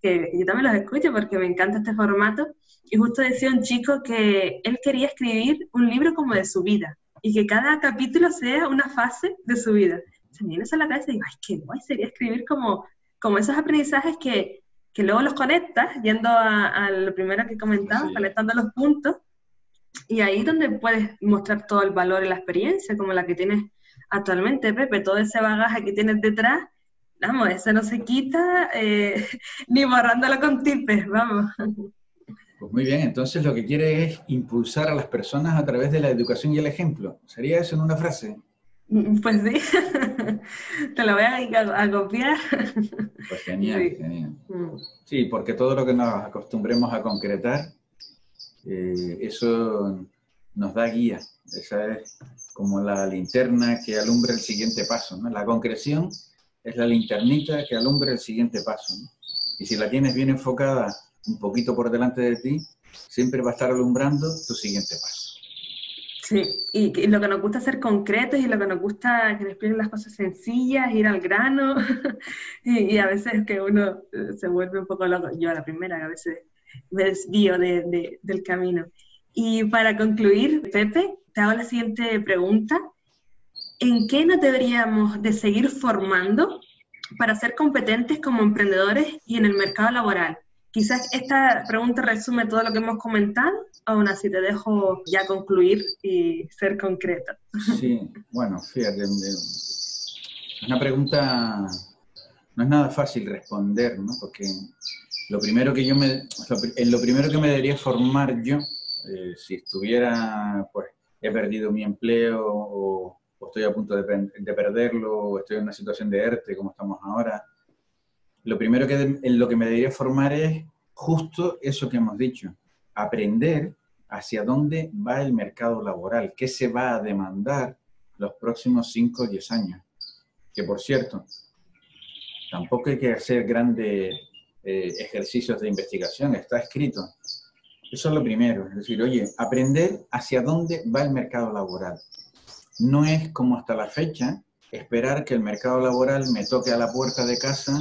que yo también los escucho porque me encanta este formato, y justo decía un chico que él quería escribir un libro como de su vida, y que cada capítulo sea una fase de su vida. Se me viene a la cabeza y digo, ay, qué guay sería escribir como, como esos aprendizajes que, que luego los conectas, yendo a, lo primero que comentaba, conectando los puntos, y ahí es donde puedes mostrar todo el valor y la experiencia, como la que tienes actualmente, Pepe, todo ese bagaje que tienes detrás, vamos, eso no se quita eh, ni borrándolo con tipes, vamos. Pues muy bien, entonces lo que quiere es impulsar a las personas a través de la educación y el ejemplo. ¿Sería eso en una frase? Mm, pues sí, te lo voy a, copiar. Pues genial, genial. Mm. Sí, porque todo lo que nos acostumbremos a concretar, eh, eso nos da guía. Esa es como la linterna que alumbra el siguiente paso. ¿no? La concreción es la linternita que alumbra el siguiente paso. Y si la tienes bien enfocada un poquito por delante de ti, siempre va a estar alumbrando tu siguiente paso. Sí, y, lo que nos gusta hacer concretos y lo que nos gusta que nos expliquen las cosas sencillas, ir al grano, y, a veces que uno eh, se vuelve un poco loco, yo a la primera, a veces me desvío del camino. Y para concluir, Pepe, te hago la siguiente pregunta. ¿En qué nos deberíamos de seguir formando para ser competentes como emprendedores y en el mercado laboral? Quizás esta pregunta resume todo lo que hemos comentado, aún así te dejo ya concluir y ser concreto. Sí, bueno, fíjate, una pregunta, no es nada fácil responder, ¿no? Porque lo primero que yo me, en lo primero que me debería formar yo, eh, si estuviera, pues, he perdido mi empleo o, estoy a punto de, de, perderlo o estoy en una situación de ERTE como estamos ahora, lo primero que lo que me debería formar es justo eso que hemos dicho, aprender hacia dónde va el mercado laboral, qué se va a demandar los próximos 5 o 10 años. Que por cierto, tampoco hay que hacer grandes eh, ejercicios de investigación, está escrito. Eso es lo primero, es decir, oye, aprender hacia dónde va el mercado laboral. No es como hasta la fecha esperar que el mercado laboral me toque a la puerta de casa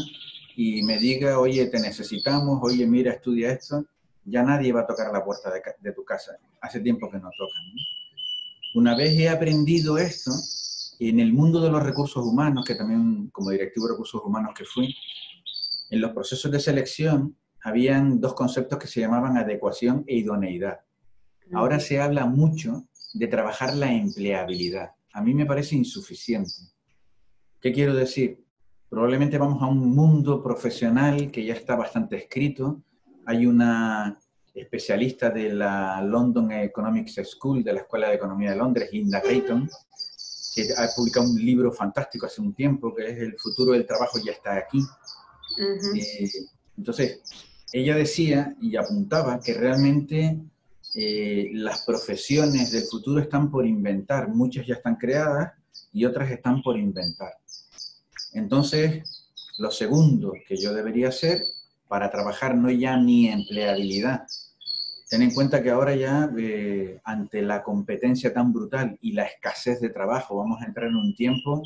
y me diga, oye, te necesitamos, oye, mira, estudia esto, ya nadie va a tocar la puerta de, tu casa. Hace tiempo que no tocan. Una vez he aprendido esto, en el mundo de los recursos humanos, que también como directivo de recursos humanos que fui, en los procesos de selección habían dos conceptos que se llamaban adecuación e idoneidad. Ahora se habla mucho de trabajar la empleabilidad. A mí me parece insuficiente. ¿Qué quiero decir? Probablemente vamos a un mundo profesional que ya está bastante escrito. Hay una especialista de la London Economics School, de la Escuela de Economía de Londres, Linda Creighton, que ha publicado un libro fantástico hace un tiempo, que es El futuro del trabajo ya está aquí. Eh, entonces, ella decía y apuntaba que realmente eh, las profesiones del futuro están por inventar, muchas ya están creadas y otras están por inventar. Entonces, lo segundo que yo debería hacer para trabajar no ya mi empleabilidad, ten en cuenta que ahora ya eh, ante la competencia tan brutal y la escasez de trabajo vamos a entrar en un tiempo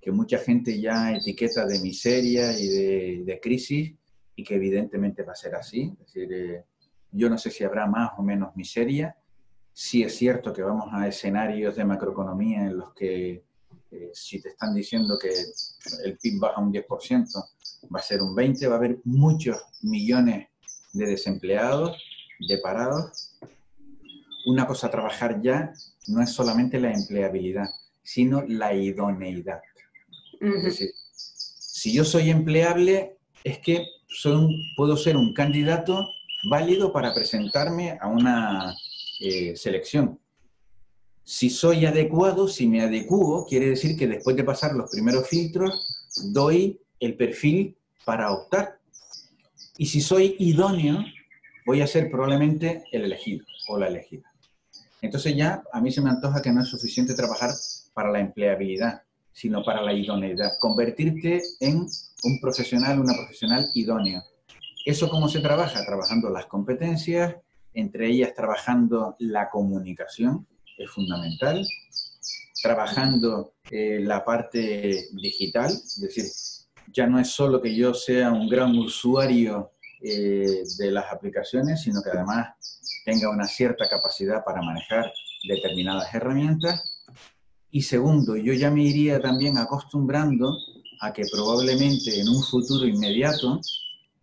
que mucha gente ya etiqueta de miseria y de, crisis y que evidentemente va a ser así. Es decir, eh, yo no sé si habrá más o menos miseria. Sí es cierto que vamos a escenarios de macroeconomía en los que eh, si te están diciendo que el PIB baja un 10%, va a ser un 20%, va a haber muchos millones de desempleados, de parados. Una cosa a trabajar ya no es solamente la empleabilidad, sino la idoneidad. Es decir, si yo soy empleable, es que puedo ser un candidato válido para presentarme a una eh, selección. Si soy adecuado, si me adecuo, quiere decir que después de pasar los primeros filtros, doy el perfil para optar. Y si soy idóneo, voy a ser probablemente el elegido o la elegida. Entonces ya a mí se me antoja que no es suficiente trabajar para la empleabilidad, sino para la idoneidad. Convertirte en un profesional, una profesional idóneo. ¿Eso cómo se trabaja? Trabajando las competencias, entre ellas trabajando la comunicación, es fundamental, trabajando eh, la parte digital, es decir, ya no es solo que yo sea un gran usuario eh, de las aplicaciones, sino que además tenga una cierta capacidad para manejar determinadas herramientas. Y segundo, yo ya me iría también acostumbrando a que probablemente en un futuro inmediato,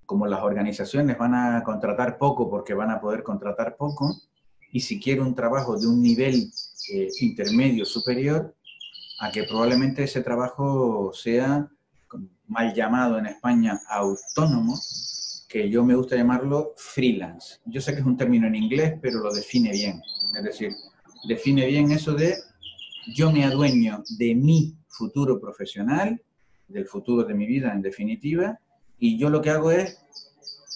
como las organizaciones van a contratar poco porque van a poder contratar poco, y si quiero un trabajo de un nivel eh, intermedio superior, a que probablemente ese trabajo sea mal llamado en España autónomo, que yo me gusta llamarlo freelance. Yo sé que es un término en inglés, pero lo define bien. Es decir, define bien eso de yo me adueño de mi futuro profesional, del futuro de mi vida en definitiva, y yo lo que hago es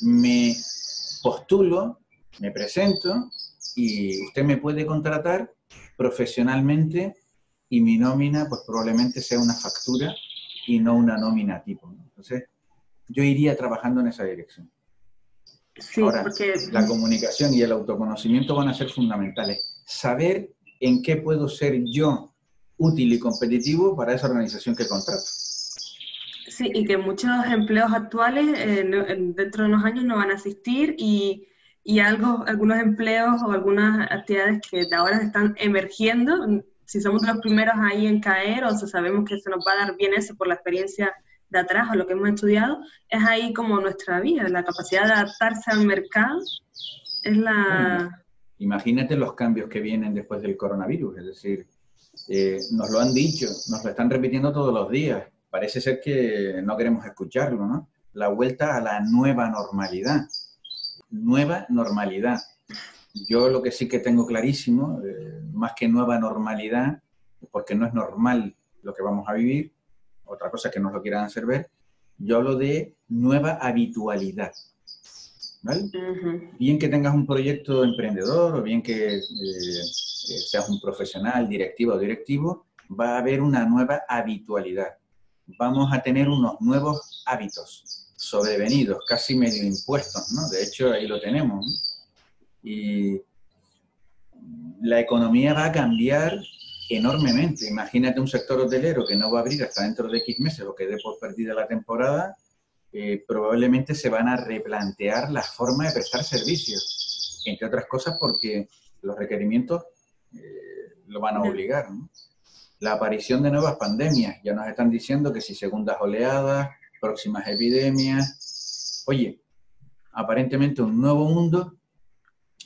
me postulo, me presento y usted me puede contratar profesionalmente y mi nómina pues probablemente sea una factura y no una nómina tipo. Entonces, yo iría trabajando en esa dirección. Sí, Ahora, porque... la comunicación y el autoconocimiento van a ser fundamentales. Saber en qué puedo ser yo útil y competitivo para esa organización que contrato. Sí, y que muchos empleos actuales eh, dentro de unos años no van a asistir y, y algo, algunos empleos o algunas actividades que ahora están emergiendo, si somos los primeros ahí en caer o si sabemos que se nos va a dar bien eso por la experiencia de atrás o lo que hemos estudiado, es ahí como nuestra vida, la capacidad de adaptarse al mercado es la... Imagínate los cambios que vienen después del coronavirus, es decir, eh, nos lo han dicho, nos lo están repitiendo todos los días, parece ser que no queremos escucharlo, ¿no? La vuelta a la nueva normalidad, nueva normalidad. Yo lo que sí que tengo clarísimo, eh, más que nueva normalidad, porque no es normal lo que vamos a vivir, otra cosa que nos lo quieran hacer ver, yo hablo de nueva habitualidad. ¿Vale? Bien que tengas un proyecto emprendedor o bien que eh, eh, seas un profesional, directivo o directivo, va a haber una nueva habitualidad. Vamos a tener unos nuevos hábitos sobrevenidos, casi medio impuestos, ¿no? De hecho, ahí lo tenemos. Y la economía va a cambiar enormemente. Imagínate un sector hotelero que no va a abrir hasta dentro de X meses o que dé por perdida la temporada, eh, probablemente se van a replantear la forma de prestar servicios, entre otras cosas porque los requerimientos eh, lo van a obligar. La aparición de nuevas pandemias, ya nos están diciendo que si segundas oleadas, próximas epidemias, oye, aparentemente un nuevo mundo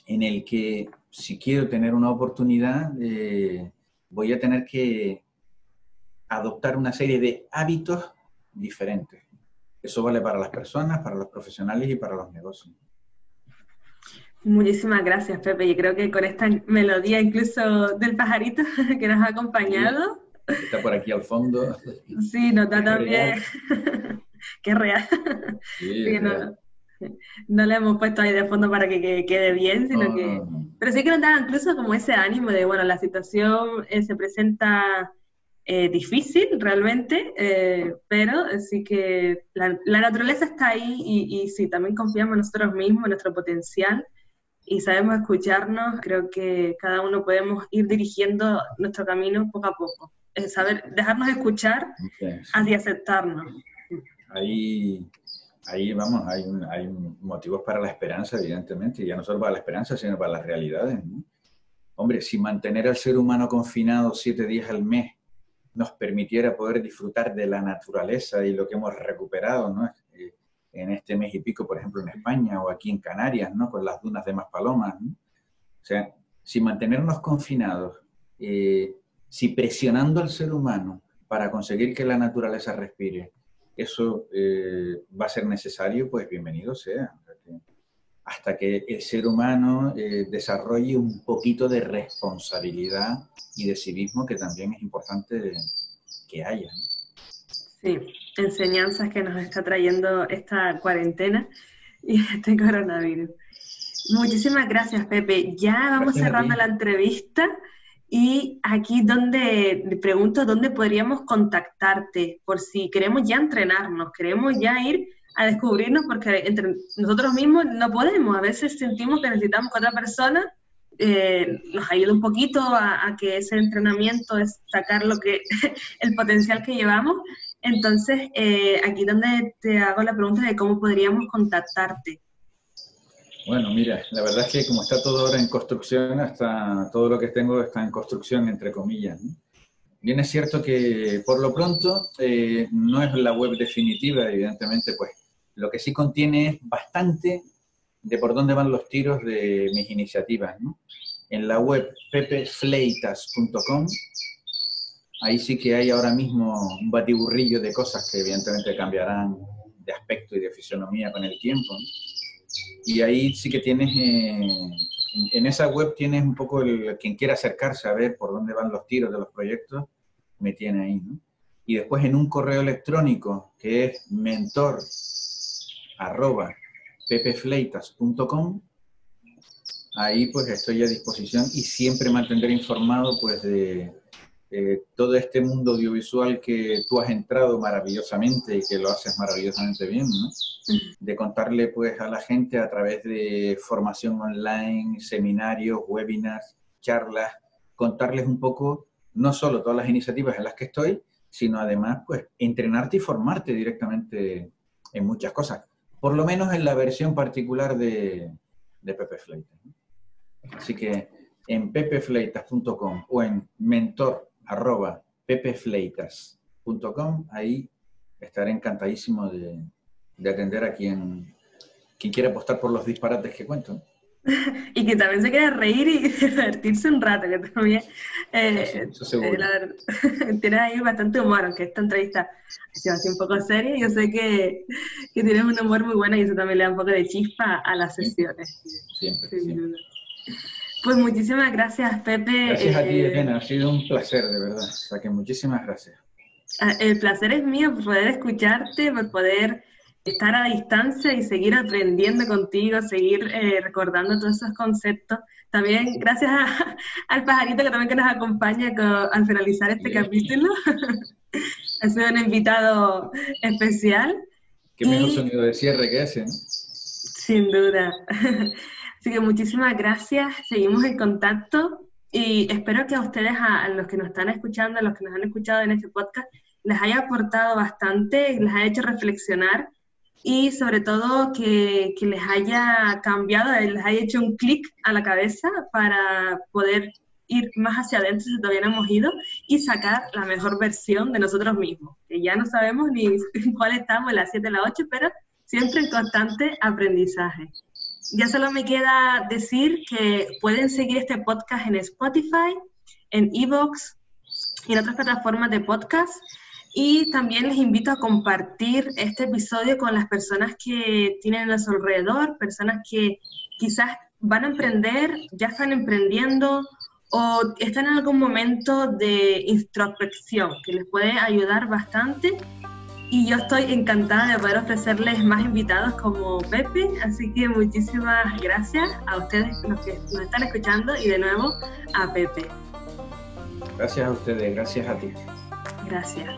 en el que si quiero tener una oportunidad, eh, voy a tener que adoptar una serie de hábitos diferentes. Eso vale para las personas, para los profesionales y para los negocios. Muchísimas gracias, Pepe. Yo creo que con esta melodía incluso del pajarito que nos ha acompañado. Está por aquí al fondo. Sí, nos da también. Qué real. Sí, no, no, le hemos puesto ahí de fondo para que, quede bien, sino que pero sí que nos da incluso como ese ánimo de, bueno, la situación eh, se presenta eh, difícil realmente, eh, pero sí que la, naturaleza está ahí y, y sí, también confiamos en nosotros mismos, en nuestro potencial y sabemos escucharnos, creo que cada uno podemos ir dirigiendo nuestro camino poco a poco. Es saber, dejarnos escuchar y aceptarnos. Ahí ahí vamos, hay, motivos para la esperanza, evidentemente, y ya no solo para la esperanza, sino para las realidades. Hombre, si mantener al ser humano confinado siete días al mes nos permitiera poder disfrutar de la naturaleza y lo que hemos recuperado ¿no? Eh, en este mes y pico, por ejemplo, en España o aquí en Canarias, ¿no? con las dunas de Maspalomas. ¿no? O sea, si mantenernos confinados, eh, si presionando al ser humano para conseguir que la naturaleza respire, eso eh, va a ser necesario, pues bienvenido sea. hasta que el ser humano eh, desarrolle un poquito de responsabilidad y de civismo que también es importante que haya. Sí, enseñanzas que nos está trayendo esta cuarentena y este coronavirus. Muchísimas gracias, Pepe. Ya vamos cerrando la entrevista y aquí donde pregunto dónde podríamos contactarte por si queremos ya entrenarnos, queremos ya ir a descubrirnos porque entre nosotros mismos no podemos. A veces sentimos que necesitamos que otra persona eh, nos ayude un poquito a, que ese entrenamiento es sacar lo que el potencial que llevamos. Entonces, eh, aquí donde te hago la pregunta de cómo podríamos contactarte. Bueno, mira, la verdad es que como está todo ahora en construcción, hasta todo lo que tengo está en construcción, entre comillas. Bien es cierto que por lo pronto eh, no es la web definitiva, evidentemente, pues lo que sí contiene es bastante de por dónde van los tiros de mis iniciativas. En la web pepefleitas.com, ahí sí que hay ahora mismo un batiburrillo de cosas que evidentemente cambiarán de aspecto y de fisonomía con el tiempo. Y ahí sí que tienes, eh, en esa web tienes un poco el, quien quiera acercarse a ver por dónde van los tiros de los proyectos, me tiene ahí, ¿no? Y después en un correo electrónico que es mentor arroba pepefleitas.com, ahí pues estoy a disposición y siempre mantendré informado pues de eh, todo este mundo audiovisual que tú has entrado maravillosamente y que lo haces maravillosamente bien, ¿no? De contarle pues a la gente a través de formación online, seminarios, webinars, charlas, contarles un poco no solo todas las iniciativas en las que estoy, sino además pues entrenarte y formarte directamente en muchas cosas, por lo menos en la versión particular de, de Pepe Fleitas. Así que en pepefleitas.com o en mentor arroba pepefleitas.com, ahí estaré encantadísimo de, atender a quien, quien quiera apostar por los disparates que cuento. y que también se quiera reír y divertirse un rato, que también eh, eh, tienes ahí bastante humor, aunque esta entrevista ha sido así un poco seria, yo sé que, que, tienes un humor muy bueno y eso también le da un poco de chispa a las sesiones. Siempre, siempre. Pues muchísimas gracias, Pepe. Gracias a ti, eh, Elena. Ha sido un placer, de verdad. O sea que muchísimas gracias. Ah, el placer es mío por poder escucharte, por poder estar a distancia y seguir aprendiendo contigo, seguir eh, recordando todos esos conceptos. También gracias al pajarito que también que nos acompaña al finalizar este capítulo. ha sido un invitado especial. Qué mejor sonido de cierre que ese, ¿no? Sin duda. Así que muchísimas gracias, seguimos en contacto y espero que a ustedes, a, los que nos están escuchando, a los que nos han escuchado en este podcast, les haya aportado bastante, les haya hecho reflexionar y sobre todo que, que les haya cambiado, les haya hecho un clic a la cabeza para poder ir más hacia adentro si todavía no hemos ido y sacar la mejor versión de nosotros mismos, que ya no sabemos ni en cuál estamos, en la 7 o la 8, pero siempre en constante aprendizaje. Ya solo me queda decir que pueden seguir este podcast en Spotify, en Evox y en otras plataformas de podcast. Y también les invito a compartir este episodio con las personas que tienen a su alrededor, personas que quizás van a emprender, ya están emprendiendo o están en algún momento de introspección que les puede ayudar bastante y yo estoy encantada de poder ofrecerles más invitados como Pepe, así que muchísimas gracias a ustedes los que nos están escuchando y de nuevo a Pepe. Gracias a ustedes, gracias a ti. Gracias.